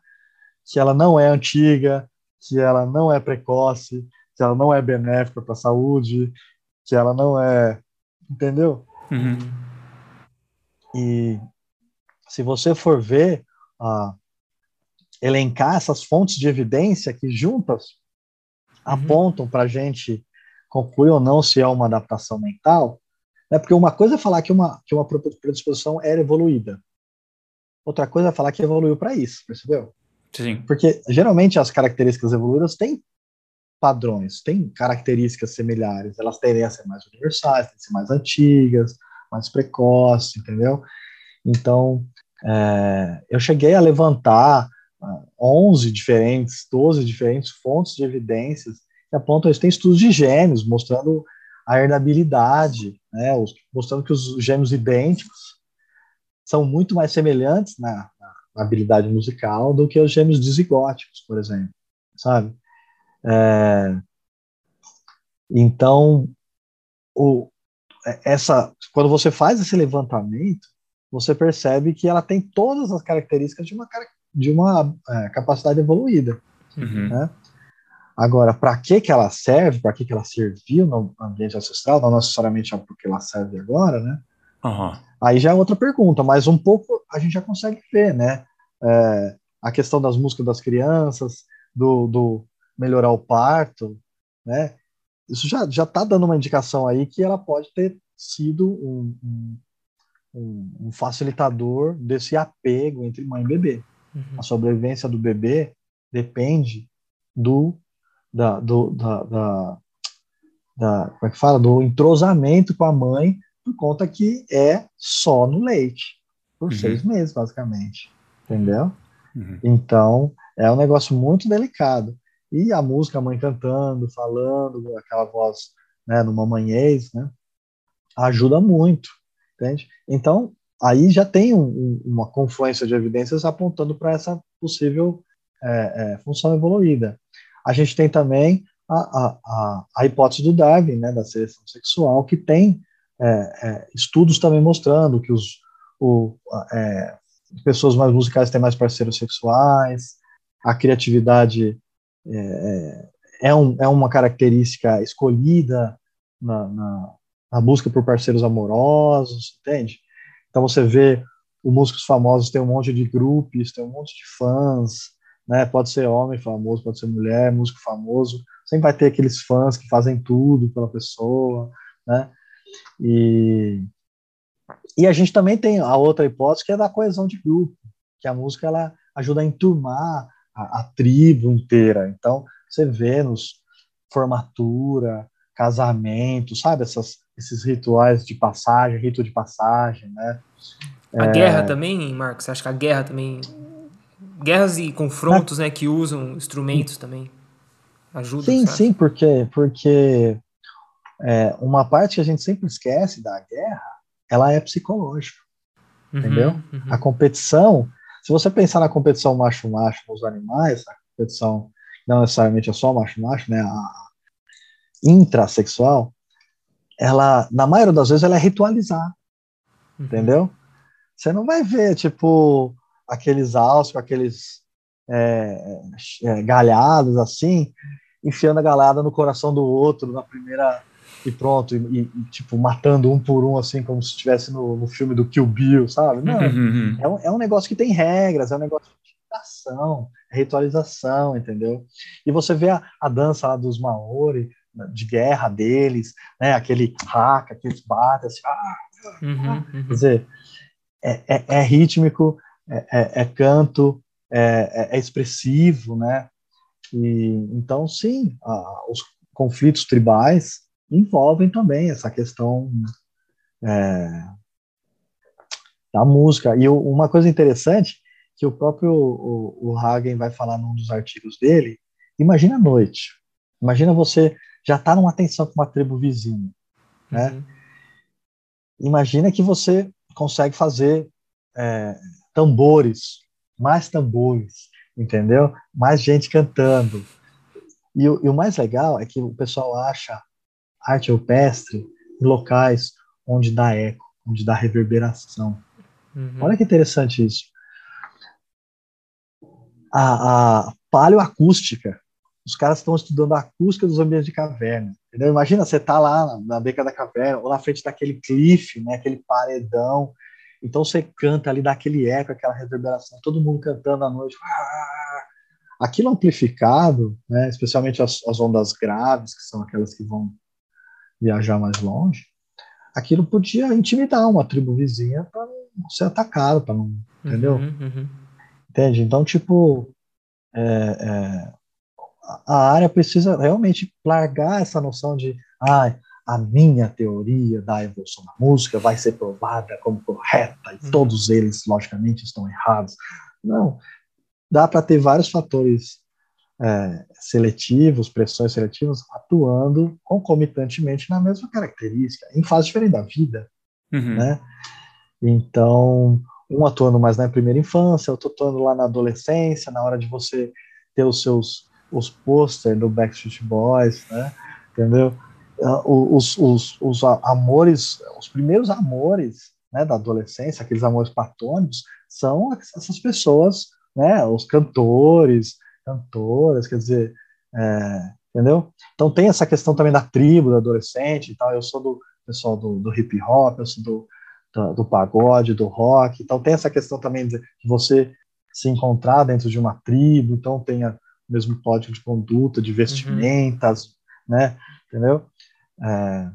que ela não é antiga, que ela não é precoce, que ela não é benéfica para a saúde, que ela não é. Entendeu? Uhum. E se você for ver, uh, elencar essas fontes de evidência que juntas uhum. apontam para a gente concluir ou não se é uma adaptação mental, né? porque uma coisa é falar que uma, que uma predisposição era evoluída, outra coisa é falar que evoluiu para isso, percebeu? Sim. Porque geralmente as características evoluídas têm padrões, têm características similares, elas tendem a ser mais universais, tendem a ser mais antigas, mais precoces, entendeu? Então, é, eu cheguei a levantar uh, ah, 11 diferentes, 12 diferentes fontes de evidências que apontam isso. Tem estudos de gênios mostrando a herdabilidade, né, os, mostrando que os gêmeos idênticos são muito mais semelhantes na, na, na habilidade musical do que os gêmeos dizigóticos, por exemplo, sabe? É, então, o, essa, quando você faz esse levantamento, você percebe que ela tem todas as características de uma, de uma é, capacidade evoluída. Uhum. Né? Agora, para que, que ela serve, para que, que ela serviu no ambiente ancestral, não necessariamente é porque ela serve agora, né? Uhum. Aí já é outra pergunta, mas um pouco a gente já consegue ver, né? É, a questão das músicas das crianças, do, do melhorar o parto, né? Isso já está dando uma indicação aí que ela pode ter sido um, um, um facilitador desse apego entre mãe e bebê. Uhum. A sobrevivência do bebê depende do da, do, da, da, da, como é que fala? Do entrosamento com a mãe, por conta que é só no leite, por uhum. seis meses, basicamente. Entendeu? Uhum. Então, é um negócio muito delicado. E a música, a mãe cantando, falando, aquela voz né, no mamanhês, né, ajuda muito, entende? Então, aí já tem um, um, uma confluência de evidências apontando para essa possível é, é, função evoluída. A gente tem também a, a, a, a hipótese do Darwin, né, da seleção sexual, que tem é, é, estudos também mostrando que os o, é, pessoas mais musicais têm mais parceiros sexuais, a criatividade é, é, é, um, é uma característica escolhida na, na, na, busca por parceiros amorosos, entende? Então você vê os músicos famosos tem um monte de grupos, tem um monte de fãs, né? Pode ser homem famoso, pode ser mulher, músico famoso, sempre vai ter aqueles fãs que fazem tudo pela pessoa, né? E, e a gente também tem a outra hipótese que é da coesão de grupo, que a música ela ajuda a enturmar a, a tribo inteira. Então, você vê nos formatura, casamento, sabe? Essas, esses rituais de passagem, rito de passagem, né? A é... guerra também, Marcos? Você acha que a guerra também guerras e confrontos, né, que usam instrumentos também. Ajuda. Sim, sim, porque porque é, uma parte que a gente sempre esquece da guerra, ela é psicológica, uhum, entendeu? Uhum. A competição, se você pensar na competição macho-macho nos animais, a competição não necessariamente é só macho-macho, né? A intrasexual, ela, na maioria das vezes, ela é ritualizada, uhum. entendeu? Você não vai ver, tipo, aqueles alços, com aqueles é, é, galhados assim, enfiando a galhada no coração do outro na primeira e pronto, e, e, tipo, matando um por um, assim, como se estivesse no, no filme do Kill Bill, sabe? Não, uhum, uhum. é, um, é um negócio que tem regras, é um negócio de ação, é ritualização, entendeu? E você vê a, a dança lá dos Maori, né, de guerra deles, né, aquele haka que eles batem, assim, ah, uhum, ah. uhum. quer dizer, é, é, é rítmico, é, é, é canto, é, é, é, expressivo, né? E, então, sim, a, os conflitos tribais envolvem também essa questão da música. E uma coisa interessante que o próprio o, o Hagen vai falar num dos artigos dele, imagina a noite, imagina você já está numa tensão com uma tribo vizinha, né? Uhum. Imagina que você consegue fazer é, tambores, mais tambores, entendeu? Mais gente cantando. E, e, o mais legal é que o pessoal acha arte rupestre em locais onde dá eco, onde dá reverberação. Uhum. Olha que interessante isso. A, a paleoacústica, os caras estão estudando a acústica dos ambientes de caverna. Entendeu? Imagina você tá lá na, na beca da caverna, ou na frente daquele cliff, né, aquele paredão, então você canta ali, dá aquele eco, aquela reverberação, todo mundo cantando à noite. Aquilo amplificado, né, especialmente as, as ondas graves, que são aquelas que vão viajar mais longe, aquilo podia intimidar uma tribo vizinha para não ser atacado, para não. Entendeu? Uhum, uhum. Entende? Então, tipo, é, é, a área precisa realmente largar essa noção de. Ah, a minha teoria da evolução da música vai ser provada como correta e uhum. todos eles, logicamente, estão errados. Não. Dá para ter vários fatores é, seletivos, pressões seletivas, atuando concomitantemente na mesma característica, em fase diferente da vida, uhum. né? Então, um atuando mais na primeira infância, outro atuando lá na adolescência, na hora de você ter os seus os posters do Backstreet Boys, né? Entendeu? Ah, os, os, os amores, os primeiros amores né, da adolescência, aqueles amores platônicos, são essas pessoas, né, os cantores, cantoras, quer dizer, é, entendeu? Então tem essa questão também da tribo, do adolescente e tal, eu sou do pessoal do, do hip hop, eu sou do, do, do, pagode, do rock, então tem essa questão também de, você se encontrar dentro de uma tribo, então tem o mesmo código de conduta, de vestimentas, uhum. né, entendeu? É,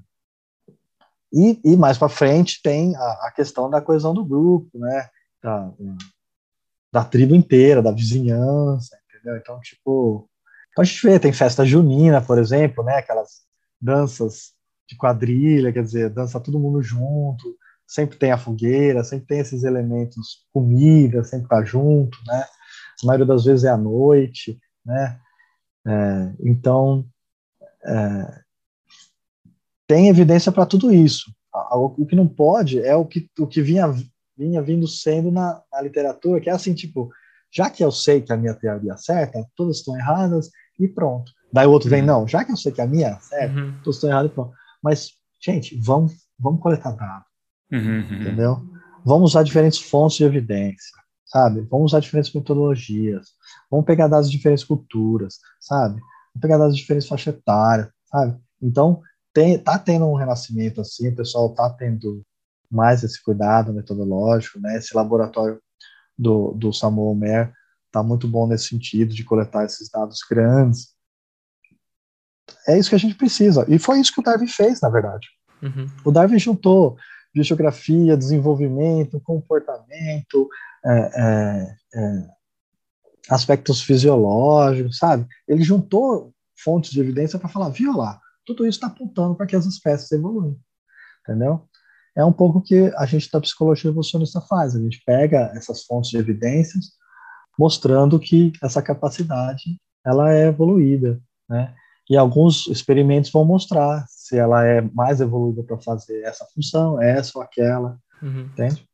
e, e, mais para frente tem a, a, questão da coesão do grupo, né? Da, da tribo inteira, da vizinhança, entendeu? Então, tipo, então a gente vê, tem festa junina, por exemplo, né? Aquelas danças de quadrilha, quer dizer, dança todo mundo junto, sempre tem a fogueira, sempre tem esses elementos, comida, sempre tá junto, né? A maioria das vezes é à noite, né? É, então, é, tem evidência para tudo isso. O que não pode é o que, o que vinha, vinha vindo sendo na, na literatura, que é assim, tipo, já que eu sei que a minha teoria é certa, todas estão erradas e pronto. Daí o outro vem, uhum. não, já que eu sei que a minha é certa, uhum. todas estão erradas e pronto. Mas, gente, vamos, vamos coletar dados, uhum. uhum. entendeu? Vamos usar diferentes fontes de evidência, sabe? Vamos usar diferentes metodologias, vamos pegar dados de diferentes culturas, sabe? Vamos pegar dados de diferentes faixas etárias, sabe? Então, tem, tá tendo um renascimento assim, o pessoal tá tendo mais esse cuidado metodológico, né? Esse laboratório do, do Samuel Mer tá muito bom nesse sentido de coletar esses dados grandes. É isso que a gente precisa. E foi isso que o Darwin fez, na verdade. Uhum. O Darwin juntou geografia, desenvolvimento, comportamento, é, é, é, aspectos fisiológicos, sabe? Ele juntou fontes de evidência para falar, viu lá, tudo isso está apontando para que as espécies evoluem, entendeu? É um pouco o que a gente da psicologia evolucionista faz, a gente pega essas fontes de evidências mostrando que essa capacidade ela é evoluída, né? E alguns experimentos vão mostrar se ela é mais evoluída para fazer essa função, essa ou aquela, uhum. entende?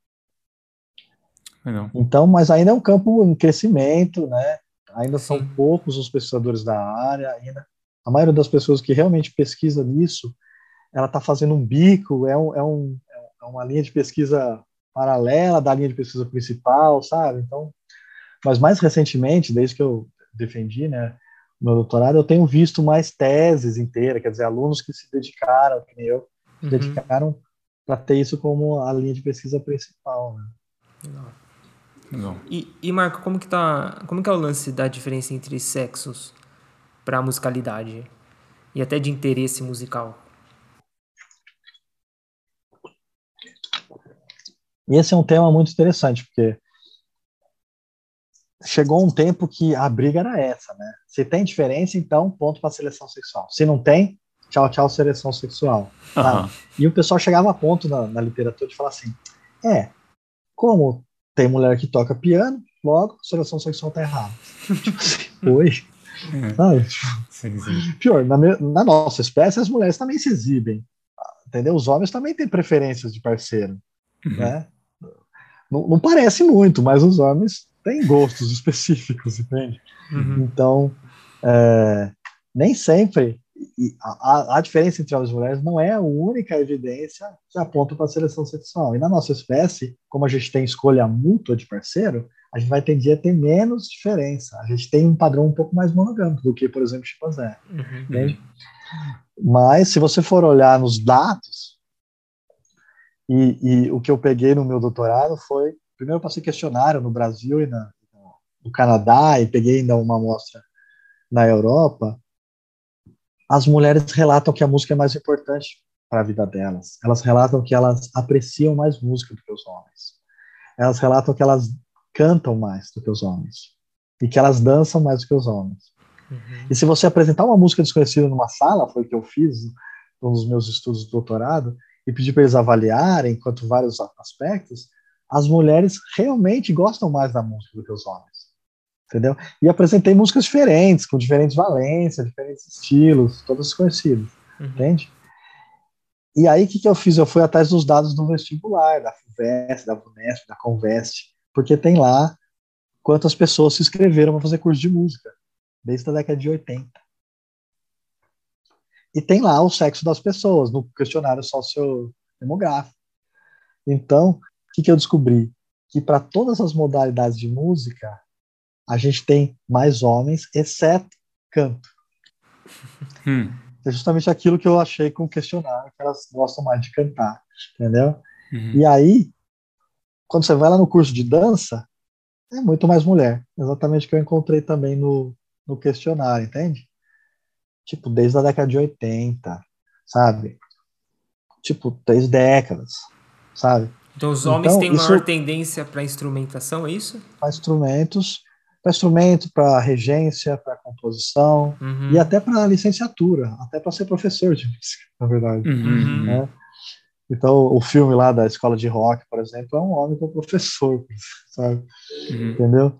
Então, mas ainda é um campo em crescimento, né? Ainda Sim. são poucos os pesquisadores da área, ainda a maioria das pessoas que realmente pesquisa nisso, ela está fazendo um bico, é, um, é, um, é uma linha de pesquisa paralela da linha de pesquisa principal, sabe? Então, mas mais recentemente, desde que eu defendi, né, meu doutorado, eu tenho visto mais teses inteiras, quer dizer, alunos que se dedicaram, que nem eu, se uhum. dedicaram para ter isso como a linha de pesquisa principal, né? Legal. Legal. E, e Marco, como que tá, como que é o lance da diferença entre sexos? Para a musicalidade e até de interesse musical? Esse é um tema muito interessante, porque chegou um tempo que a briga era essa, né? Se tem diferença, então ponto para seleção sexual. Se não tem, tchau, tchau, seleção sexual. Uhum. E o pessoal chegava a ponto na, na, literatura de falar assim: é, como tem mulher que toca piano, logo seleção sexual tá errada. tipo assim, oi. É. Sabe? Sim, sim. Pior, na, na, nossa espécie, as mulheres também se exibem. Entendeu? Os homens também têm preferências de parceiro. Uhum. Né? Não, não, parece muito, mas os homens têm gostos específicos, entende? Uhum. Então, é, nem sempre. A, a, diferença entre homens e mulheres não é a única evidência que aponta para a seleção sexual. E na nossa espécie, como a gente tem escolha mútua de parceiro, a gente vai tender a ter menos diferença. A gente tem um padrão um pouco mais monogâmico do que, por exemplo, chimpanzé. Uhum. Mas, se você for olhar nos dados, e, e, o que eu peguei no meu doutorado foi, primeiro eu passei questionário no Brasil e na, no Canadá, e peguei ainda uma amostra na Europa, as mulheres relatam que a música é mais importante para a vida delas. Elas relatam que elas apreciam mais música do que os homens. Elas relatam que elas cantam mais do que os homens e que elas dançam mais do que os homens. Uhum. E se você apresentar uma música desconhecida numa sala, foi o que eu fiz nos meus estudos de doutorado, e pedir para eles avaliarem quanto vários aspectos, as mulheres realmente gostam mais da música do que os homens. entendeu? E apresentei músicas diferentes, com diferentes valências, diferentes estilos, todas conhecidas, uhum. entende? E aí, o que, que eu fiz? Eu fui atrás dos dados do vestibular, da FUVEST, da VUNESP, da Convest, porque tem lá quantas pessoas se inscreveram para fazer curso de música, desde a década de 80. E tem lá o sexo das pessoas, no questionário sociodemográfico. Então, o que, que eu descobri? Que para todas as modalidades de música, a gente tem mais homens, exceto canto. Hum. É justamente aquilo que eu achei com o questionário, que elas gostam mais de cantar, entendeu? Uhum. E aí, quando você vai lá no curso de dança, é muito mais mulher. Exatamente o que eu encontrei também no, no questionário, entende? Tipo, desde a década de 80, sabe? Tipo, três décadas, sabe? Então os homens então, têm maior tendência para instrumentação, é isso? Para instrumentos, para instrumento, para regência, para composição uhum. e até para licenciatura, até para ser professor de música, na verdade. Uhum. Né? Então, o filme lá da escola de rock, por exemplo, é um homem com professor, sabe? Uhum. Entendeu?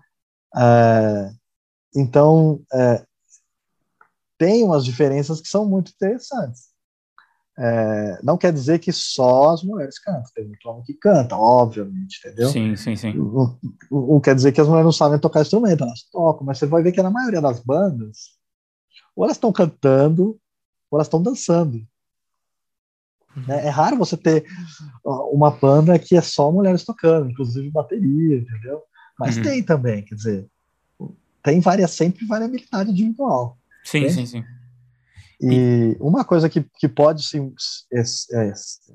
É, então, é, tem umas diferenças que são muito interessantes. É, não quer dizer que só as mulheres cantam, tem muito homem que canta, obviamente, entendeu? Sim, sim, sim. Não, não, quer dizer que as mulheres não sabem tocar instrumento, elas tocam, mas você vai ver que na maioria das bandas, ou elas estão cantando, ou elas estão dançando. Né? É raro você ter uma banda que é só mulheres tocando, inclusive bateria, entendeu? Mas uhum. tem também, quer dizer, tem varia, sempre variabilidade individual. Sim, né? sim, sim. E uma coisa que, que pode sim, é, é,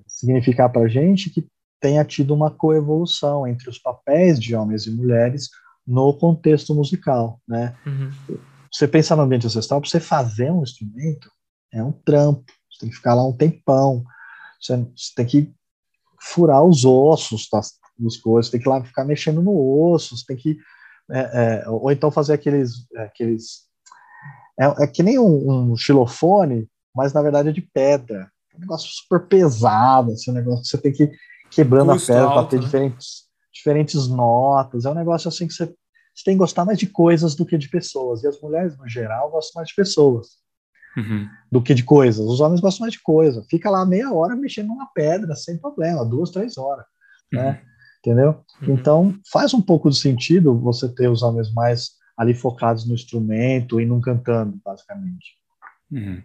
significar para a gente que tenha tido uma coevolução entre os papéis de homens e mulheres no contexto musical, né? Uhum. Você pensa no ambiente ancestral, para você fazer um instrumento é um trampo, você tem que ficar lá um tempão, você, tem que furar os ossos das, das coisas, tem que lá ficar mexendo no osso, você tem que é, é, ou então fazer aqueles aqueles é, é que nem um, um, xilofone, mas na verdade é de pedra. É um negócio super pesado, assim, um negócio que você tem que ir quebrando Custo a pedra para ter né? diferentes, diferentes notas. É um negócio assim que você, você tem que gostar mais de coisas do que de pessoas. E as mulheres, no geral, gostam mais de pessoas. Uhum. do que de coisas. Os homens gostam mais de coisa. Fica lá meia hora mexendo numa pedra, sem problema, duas, três horas. Né? Uhum. Né? Entendeu? Uhum. Então, faz um pouco de sentido você ter os homens mais ali focados no instrumento e não cantando, basicamente. Uhum.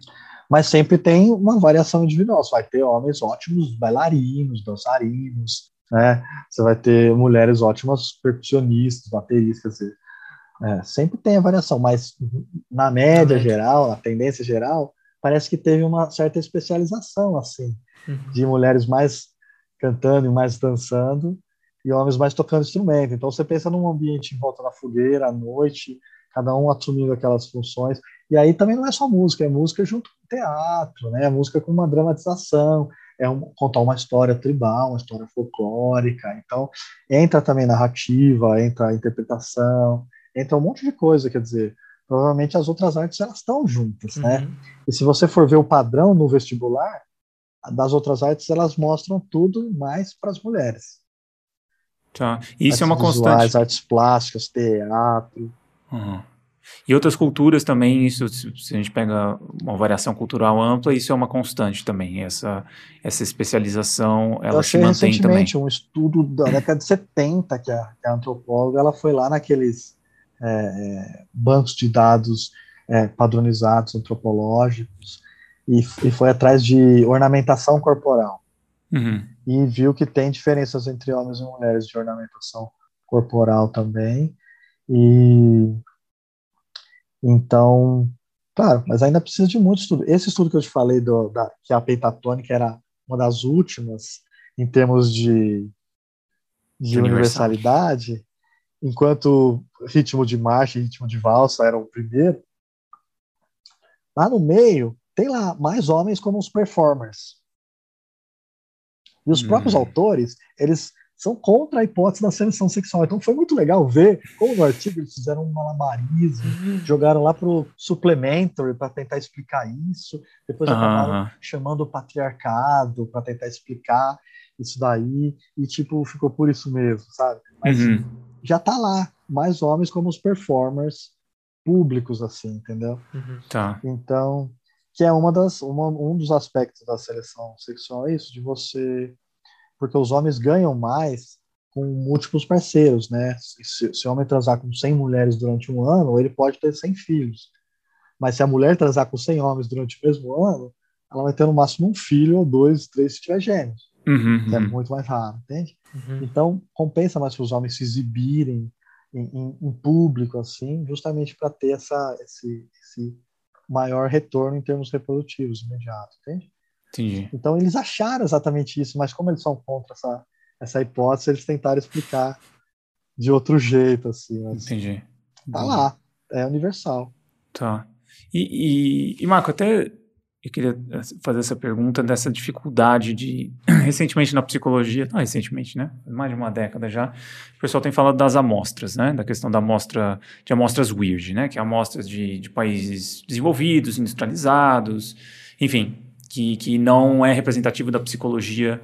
Mas sempre tem uma variação individual. Você vai ter homens ótimos bailarinos, dançarinos, né? Você vai ter mulheres ótimas percussionistas, bateristas. É, sempre tem a variação, mas na média geral, na tendência geral, parece que teve uma certa especialização, assim, uhum. de mulheres mais cantando e mais dançando e homens mais tocando instrumento. Então você pensa num ambiente em volta da fogueira, à noite, cada um assumindo aquelas funções. E aí também não é só música, é música junto com teatro, né? É música com uma dramatização, é um, contar uma história tribal, uma história folclórica. Então entra também narrativa, entra interpretação, entra um monte de coisa, quer dizer, provavelmente as outras artes elas estão juntas, né? uhum. né? E se você for ver o padrão no vestibular, das outras artes elas mostram tudo mais para as mulheres. Tá. Isso artes é uma visuais, constante. Artes plásticas, teatro. Uhum. E outras culturas também, isso, se a gente pega uma variação cultural ampla, isso é uma constante também, essa, essa especialização, ela se mantém recentemente também. um estudo da década de 70, que a, que a antropóloga, ela foi lá naqueles é, é, bancos de dados é, padronizados, antropológicos, e, e foi atrás de ornamentação corporal. Uhum e viu que tem diferenças entre homens e mulheres de ornamentação corporal também. E então, claro, mas ainda precisa de muito estudo. Esse estudo que eu te falei, do, da, que a pentatônica era uma das últimas em termos de, de universalidade, enquanto ritmo de marcha e ritmo de valsa eram o primeiro, lá no meio tem lá mais homens como os performers. E os próprios hum. autores, eles são contra a hipótese da seleção sexual. Então foi muito legal ver como no artigo eles fizeram um malabarismo, uhum. jogaram lá para o supplementary para tentar explicar isso, depois uhum. acabaram chamando o patriarcado para tentar explicar isso daí, e tipo, ficou por isso mesmo, sabe? Mas, uhum. Já tá lá, mais homens como os performers públicos, assim, entendeu? Uhum. Tá. Então, que é uma das, uma, um dos aspectos da seleção sexual, é isso, de você. Porque os homens ganham mais com múltiplos parceiros, né? Se, se o homem transar com 100 mulheres durante um ano, ele pode ter 100 filhos. Mas se a mulher transar com 100 homens durante o mesmo ano, ela vai ter no máximo um filho, ou dois, três, se tiver gêmeos. Uhum, que é uhum. muito mais raro, entende? Uhum. Então, compensa mais para os homens se exibirem em, em, em público, assim, justamente para ter essa, esse, esse maior retorno em termos reprodutivos imediato, entende? Entendi. Então, eles acharam exatamente isso, mas como eles são contra essa, essa hipótese, eles tentaram explicar de outro jeito, assim. Entendi. Tá lá, é universal. Tá. E, e, e Marco, até eu queria eh, fazer essa pergunta dessa dificuldade de recentemente na psicologia, não recentemente, né? Mais de uma década já, o pessoal tem falado das amostras, né? Da questão da amostra de amostras weird, né? Que é amostras de, de países desenvolvidos, industrializados, enfim, que, que não é representativo da psicologia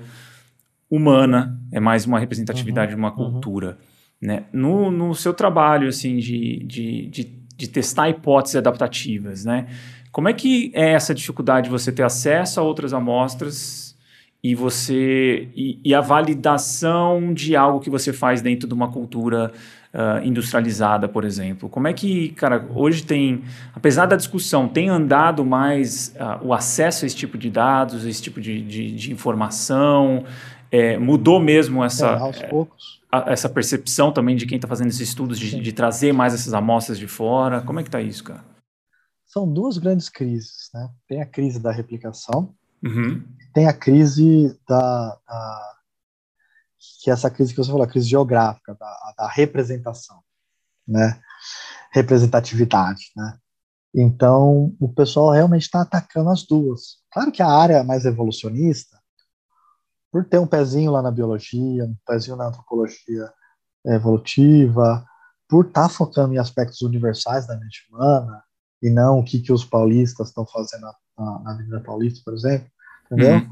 humana, é mais uma representatividade uhum, de uma uhum. cultura, uhum. né? No, no seu trabalho, assim, de, de, de, de testar hipóteses adaptativas, né? Como é que é essa dificuldade de você ter acesso a outras amostras e você e, e a validação de algo que você faz dentro de uma cultura uh, industrializada, por exemplo? Como é que, cara, hoje tem, apesar da discussão, tem andado mais uh, o acesso a esse tipo de dados, a esse tipo de, de, de informação? É, mudou mesmo essa, é, aos poucos. A, essa percepção também de quem está fazendo esses estudos de, de, trazer mais essas amostras de fora? Como é que está isso, cara? São duas grandes crises. Né? Tem a crise da replicação, uhum. tem a crise da, da, que é essa crise que você falou, a crise geográfica, da, da representação, né? representatividade. Né? Então, o pessoal realmente está atacando as duas. Claro que a área mais evolucionista, por ter um pezinho lá na biologia, um pezinho na antropologia evolutiva, por estar tá focando em aspectos universais da mente humana, e não o que, que os paulistas estão fazendo na, na Avenida Paulista, por exemplo, entendeu? Uhum.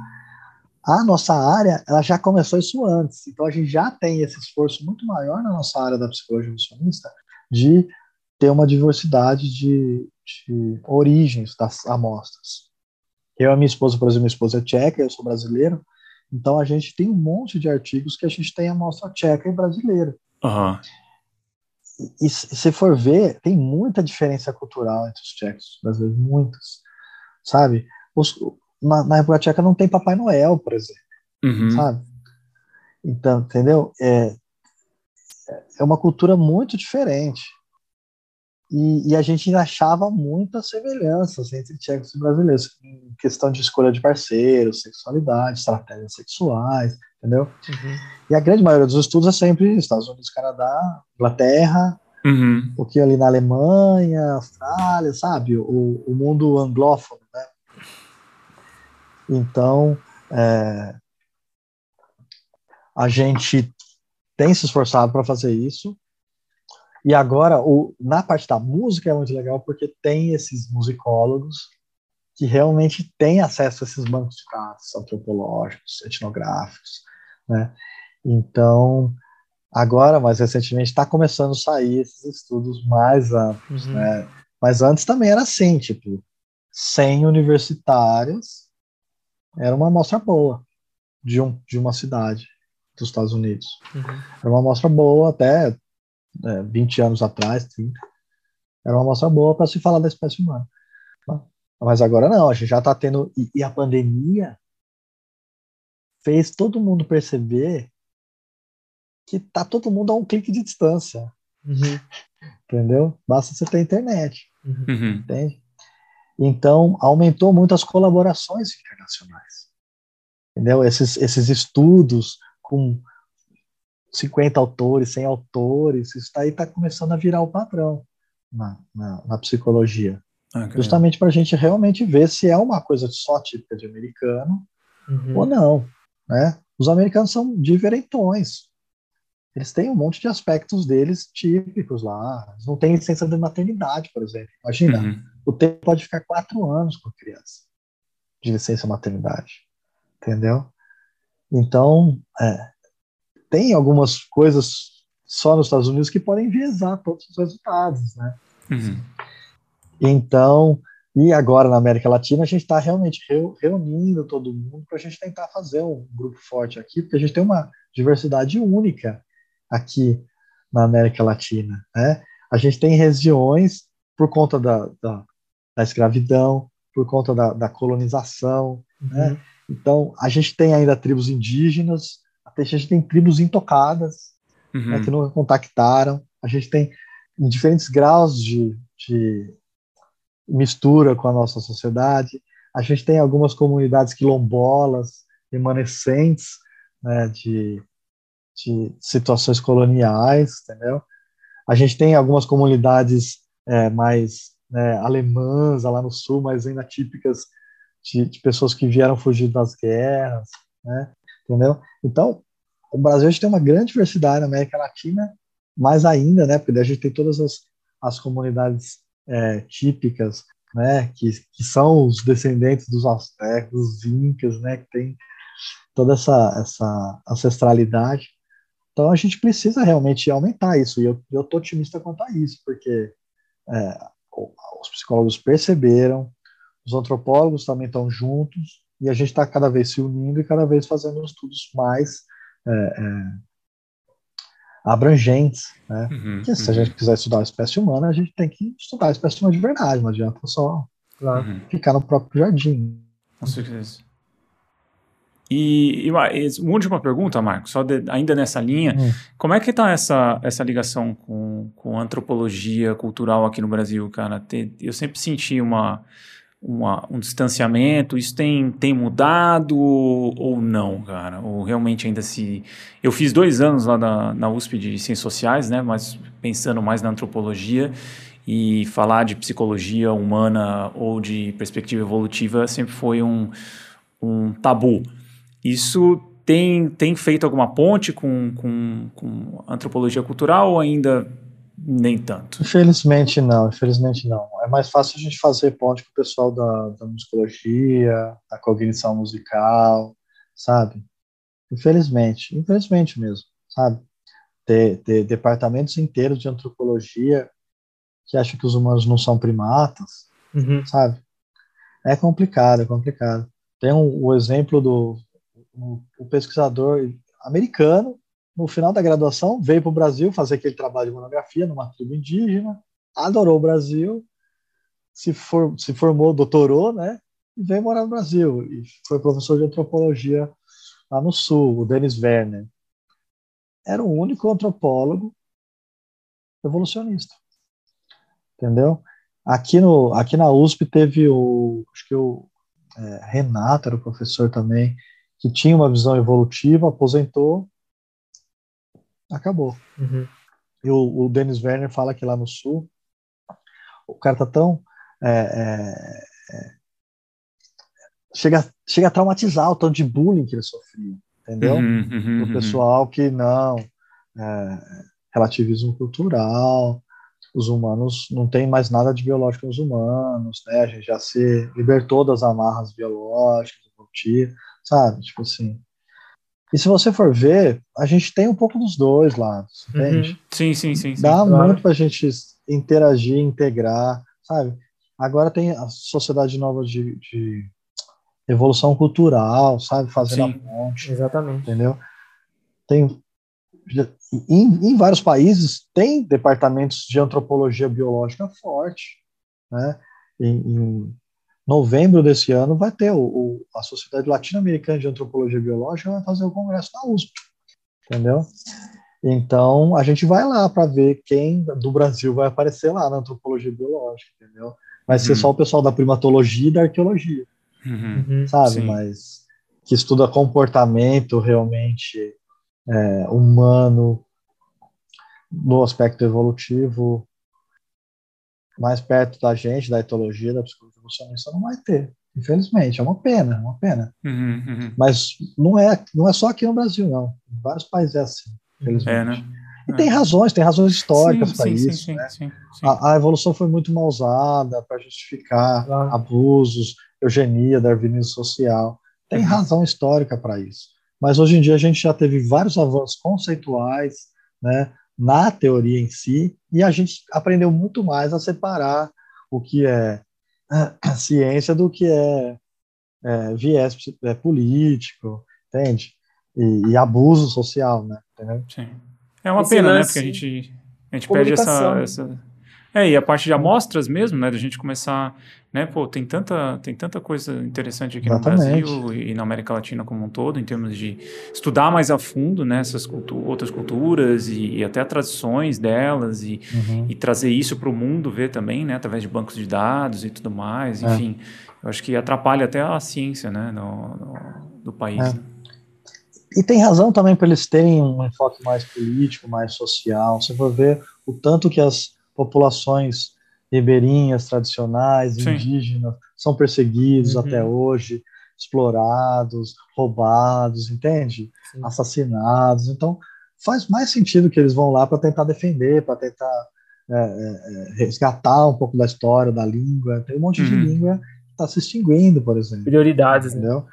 A nossa área, ela já começou isso antes, então a gente já tem esse esforço muito maior na nossa área da psicologia evolucionista de ter uma diversidade de, de origens das amostras. Eu e minha esposa, por exemplo, minha esposa é tcheca, eu sou brasileiro, então a gente tem um monte de artigos que a gente tem amostra tcheca e brasileira. Uhum e se for ver, tem muita diferença cultural entre os tchecos brasileiros, muitas, sabe? Os, na, na República Tcheca não tem Papai Noel, por exemplo, uhum. sabe? Então, entendeu? É, é uma cultura muito diferente. E, e, a gente achava muitas semelhanças entre tchecos e brasileiros, em questão de escolha de parceiros, sexualidade, estratégias sexuais, entendeu? Uhum. E a grande maioria dos estudos é sempre Estados Unidos, Canadá, Inglaterra, uhum. o que ali na Alemanha, Austrália, sabe? O, o mundo anglófono, né? Então, é, a gente tem se esforçado para fazer isso. E agora, o, na parte da música é muito legal porque tem esses musicólogos que realmente têm acesso a esses bancos de dados antropológicos, etnográficos, né? Então, agora, mais recentemente, está começando a sair esses estudos mais amplos, uhum. né? Mas antes também era assim, tipo, 100 universitários era uma amostra boa de, um, de uma cidade dos Estados Unidos. Uhum. Era uma amostra boa até é, 20 anos atrás, 30. Era uma amostra boa para se falar da espécie humana. Mas agora não, a gente já está tendo. E, e a pandemia fez todo mundo perceber que tá todo mundo a um clique de distância. Uhum. Entendeu? Basta você ter internet. Uhum. Entende? Então, aumentou muito as colaborações internacionais. Entendeu? Esses, esses estudos com 50 autores, 100 autores, isso aí está começando a virar o padrão na, na, na psicologia. Ah, Justamente para a gente realmente ver se é uma coisa só típica de americano uhum. ou não. Né? Os americanos são diferentões. Eles têm um monte de aspectos deles típicos lá. Eles não têm licença de maternidade, por exemplo. Imagina, uhum. o tempo pode ficar quatro anos com a criança de licença maternidade. Entendeu? Então, é, tem algumas coisas só nos Estados Unidos que podem enviesar todos os resultados, né? Uhum. Então, e agora na América Latina, a gente está realmente reunindo todo mundo para a gente tentar fazer um grupo forte aqui, porque a gente tem uma diversidade única aqui na América Latina. Né? A gente tem regiões, por conta da, da, da escravidão, por conta da, da colonização. Né? Uhum. Né? Então, a gente tem ainda tribos indígenas, a gente tem tribos intocadas, né, uhum. né, que nunca contactaram. A gente tem em diferentes graus de, de mistura com a nossa sociedade. A gente tem algumas comunidades quilombolas, remanescentes né, de, de situações coloniais, entendeu? A gente tem algumas comunidades é, mais né, alemãs lá no sul, mas ainda típicas de, de, pessoas que vieram fugir das guerras, né? Entendeu? Então, o Brasil a gente tem uma grande diversidade na América Latina, mais ainda, né? Porque a gente tem todas as, as comunidades é, típicas, né, que, que são os descendentes dos astecas, dos incas, né, que tem toda essa, essa ancestralidade. Então a gente precisa realmente aumentar isso, e eu estou otimista quanto a isso, porque é, os psicólogos perceberam, os antropólogos também estão juntos, e a gente está cada vez se unindo e cada vez fazendo estudos mais é, é, abrangentes, né? Uhum, Porque se uhum. a gente quiser estudar a espécie humana, a gente tem que estudar a espécie humana de verdade, não adianta só uhum. ficar no próprio jardim. Com certeza. E, e, uma última pergunta, Marcos, só de, ainda nessa linha, hum. como é que está essa, essa ligação com, com antropologia cultural aqui no Brasil, cara? eu sempre senti uma, uma, um distanciamento? Isso tem, tem mudado ou não, cara? Ou realmente ainda se. Eu fiz dois anos lá na, na USP de Ciências Sociais, né? Mas pensando mais na antropologia e falar de psicologia humana ou de perspectiva evolutiva sempre foi um, um tabu. Isso tem, tem feito alguma ponte com, com, com antropologia cultural ou ainda nem tanto. Infelizmente não, infelizmente não. É mais fácil a gente fazer ponte com o pessoal da, da musicologia, da cognição musical, sabe? Infelizmente, infelizmente mesmo, sabe? Ter, ter departamentos inteiros de antropologia que acham que os humanos não são primatas, uhum. sabe? É complicado, é complicado. Tem um, o exemplo do o, o pesquisador americano no final da graduação, veio para o Brasil fazer aquele trabalho de monografia numa tribo indígena, adorou o Brasil, se, for, se formou, doutorou, né? E veio morar no Brasil. E foi professor de antropologia lá no Sul, o Denis Werner. Era o único antropólogo evolucionista. Entendeu? Aqui, no, aqui na USP teve o, acho que o é, Renato era o professor também, que tinha uma visão evolutiva, aposentou, acabou. Uhum. E o, o Dennis Werner fala que lá no Sul, o cara tá tão. É, é, é, chega, chega a traumatizar o tanto de bullying que ele sofria, entendeu? Uhum, uhum, o uhum. pessoal que não. É, relativismo cultural, os humanos não tem mais nada de biológico nos humanos, né? A gente já se libertou das amarras biológicas, sabe? Tipo assim. E se você for ver, a gente tem um pouco dos dois lados, uhum. entende? Sim, sim, sim. sim Dá claro. muito para a gente interagir, integrar, sabe? Agora tem a sociedade nova de, de evolução cultural, sabe? Fazendo sim. a ponte. Exatamente. Entendeu? Tem. Em, em vários países tem departamentos de antropologia biológica forte, né? Em, em, novembro desse ano vai ter o, o a Sociedade Latino-Americana de Antropologia Biológica vai fazer o congresso na USP, entendeu? Então a gente vai lá para ver quem do Brasil vai aparecer lá na antropologia biológica, entendeu? Vai uhum. ser só o pessoal da primatologia e da arqueologia, uhum. uhum. sabe? Sim. Mas que estuda comportamento realmente é, humano no aspecto evolutivo mais perto da gente, da etologia, da psicologia evolucionista, não vai ter. Infelizmente, é uma pena, é uma pena. Uhum, uhum. Mas não é, não é só aqui no Brasil, não. Em vários países é assim, infelizmente. É, né? E é. tem razões, tem razões históricas para isso. Sim, né? sim, a, a, evolução foi muito mal usada para justificar claro. abusos, eugenia, darwinismo social. Tem uhum. razão histórica para isso. Mas hoje em dia a gente já teve vários avanços conceituais, né, na teoria em si, e a gente aprendeu muito mais a separar o que é, é ciência do que é, é viés é, político, entende? E, e, abuso social, né? Entendeu? Sim. É uma Esse pena, né? Porque a gente, a gente perde essa, essa, É, e a parte de amostras mesmo, né? Da gente começar né? Pô, tem tanta, tem tanta coisa interessante aqui Exatamente. no Brasil e na América Latina como um todo, em termos de estudar mais a fundo né, essas cultu outras culturas e, e, até tradições delas e, uhum. e trazer isso para o mundo ver também, né? Através de bancos de dados e tudo mais, é. enfim. Eu acho que atrapalha até a ciência, né? No, no do país. É. Né? E tem razão também para eles terem um enfoque mais político, mais social. Você for ver o tanto que as populações ribeirinhas tradicionais, Sim. indígenas, são perseguidos uhum. até hoje, explorados, roubados, entende? Sim. Assassinados. Então, faz mais sentido que eles vão lá para tentar defender, para tentar é, é, é, resgatar um pouco da história, da língua. Tem um monte uhum. de língua que está se extinguindo, por exemplo. Prioridades, né? entendeu? Né?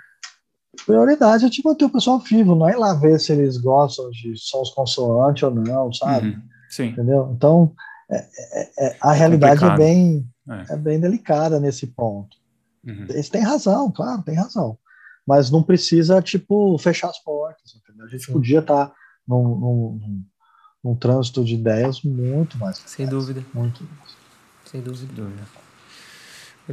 Prioridade é tipo manter o pessoal vivo, não é ir lá ver se eles gostam de sons consoantes ou não, sabe? Uhum. Sim. Entendeu? Então, é, é, é, a é realidade é bem, é. é. bem delicada nesse ponto. Uhum. Eles têm razão, claro, tem razão. Mas não precisa, tipo, fechar as portas. Entendeu? A gente Sim. podia estar tá num, num, num, num, trânsito de ideias muito mais. Sem dúvida. Muito mais. Sem dúvida. dúvida.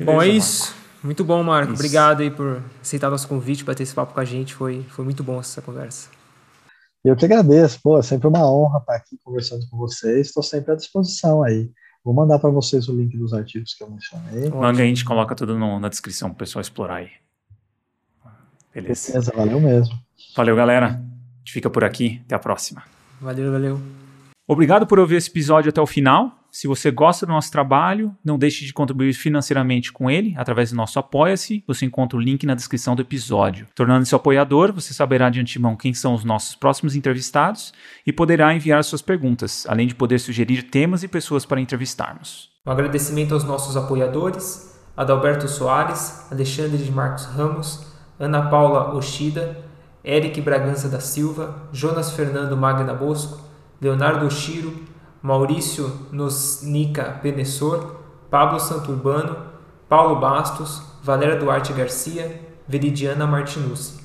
Bom, é isso. Muito bom, Marco. Isso. Obrigado aí por aceitar nosso convite para ter esse papo com a gente. Foi, foi muito bom essa conversa. Eu que agradeço, pô, é sempre uma honra estar aqui conversando com vocês, estou sempre à disposição aí. Vou mandar para vocês o link dos artigos que eu mencionei. Manga, a gente coloca tudo no, na descrição para o pessoal explorar aí. Beleza. Beleza, valeu mesmo. Valeu, galera. A gente fica por aqui. Até a próxima. Valeu, valeu. Obrigado por ouvir esse episódio até o final. Se você gosta do nosso trabalho, não deixe de contribuir financeiramente com ele através do nosso Apoia-se. Você encontra o link na descrição do episódio. Tornando-se apoiador, você saberá de antemão quem são os nossos próximos entrevistados e poderá enviar suas perguntas, além de poder sugerir temas e pessoas para entrevistarmos. Um agradecimento aos nossos apoiadores: Adalberto Soares, Alexandre de Marcos Ramos, Ana Paula Oshida, Eric Bragança da Silva, Jonas Fernando Magna Bosco, Leonardo Oshiro, Maurício Nosnica Penessor, Pablo Santurbano, Paulo Bastos, Valéria Duarte Garcia, Veridiana Martinucci.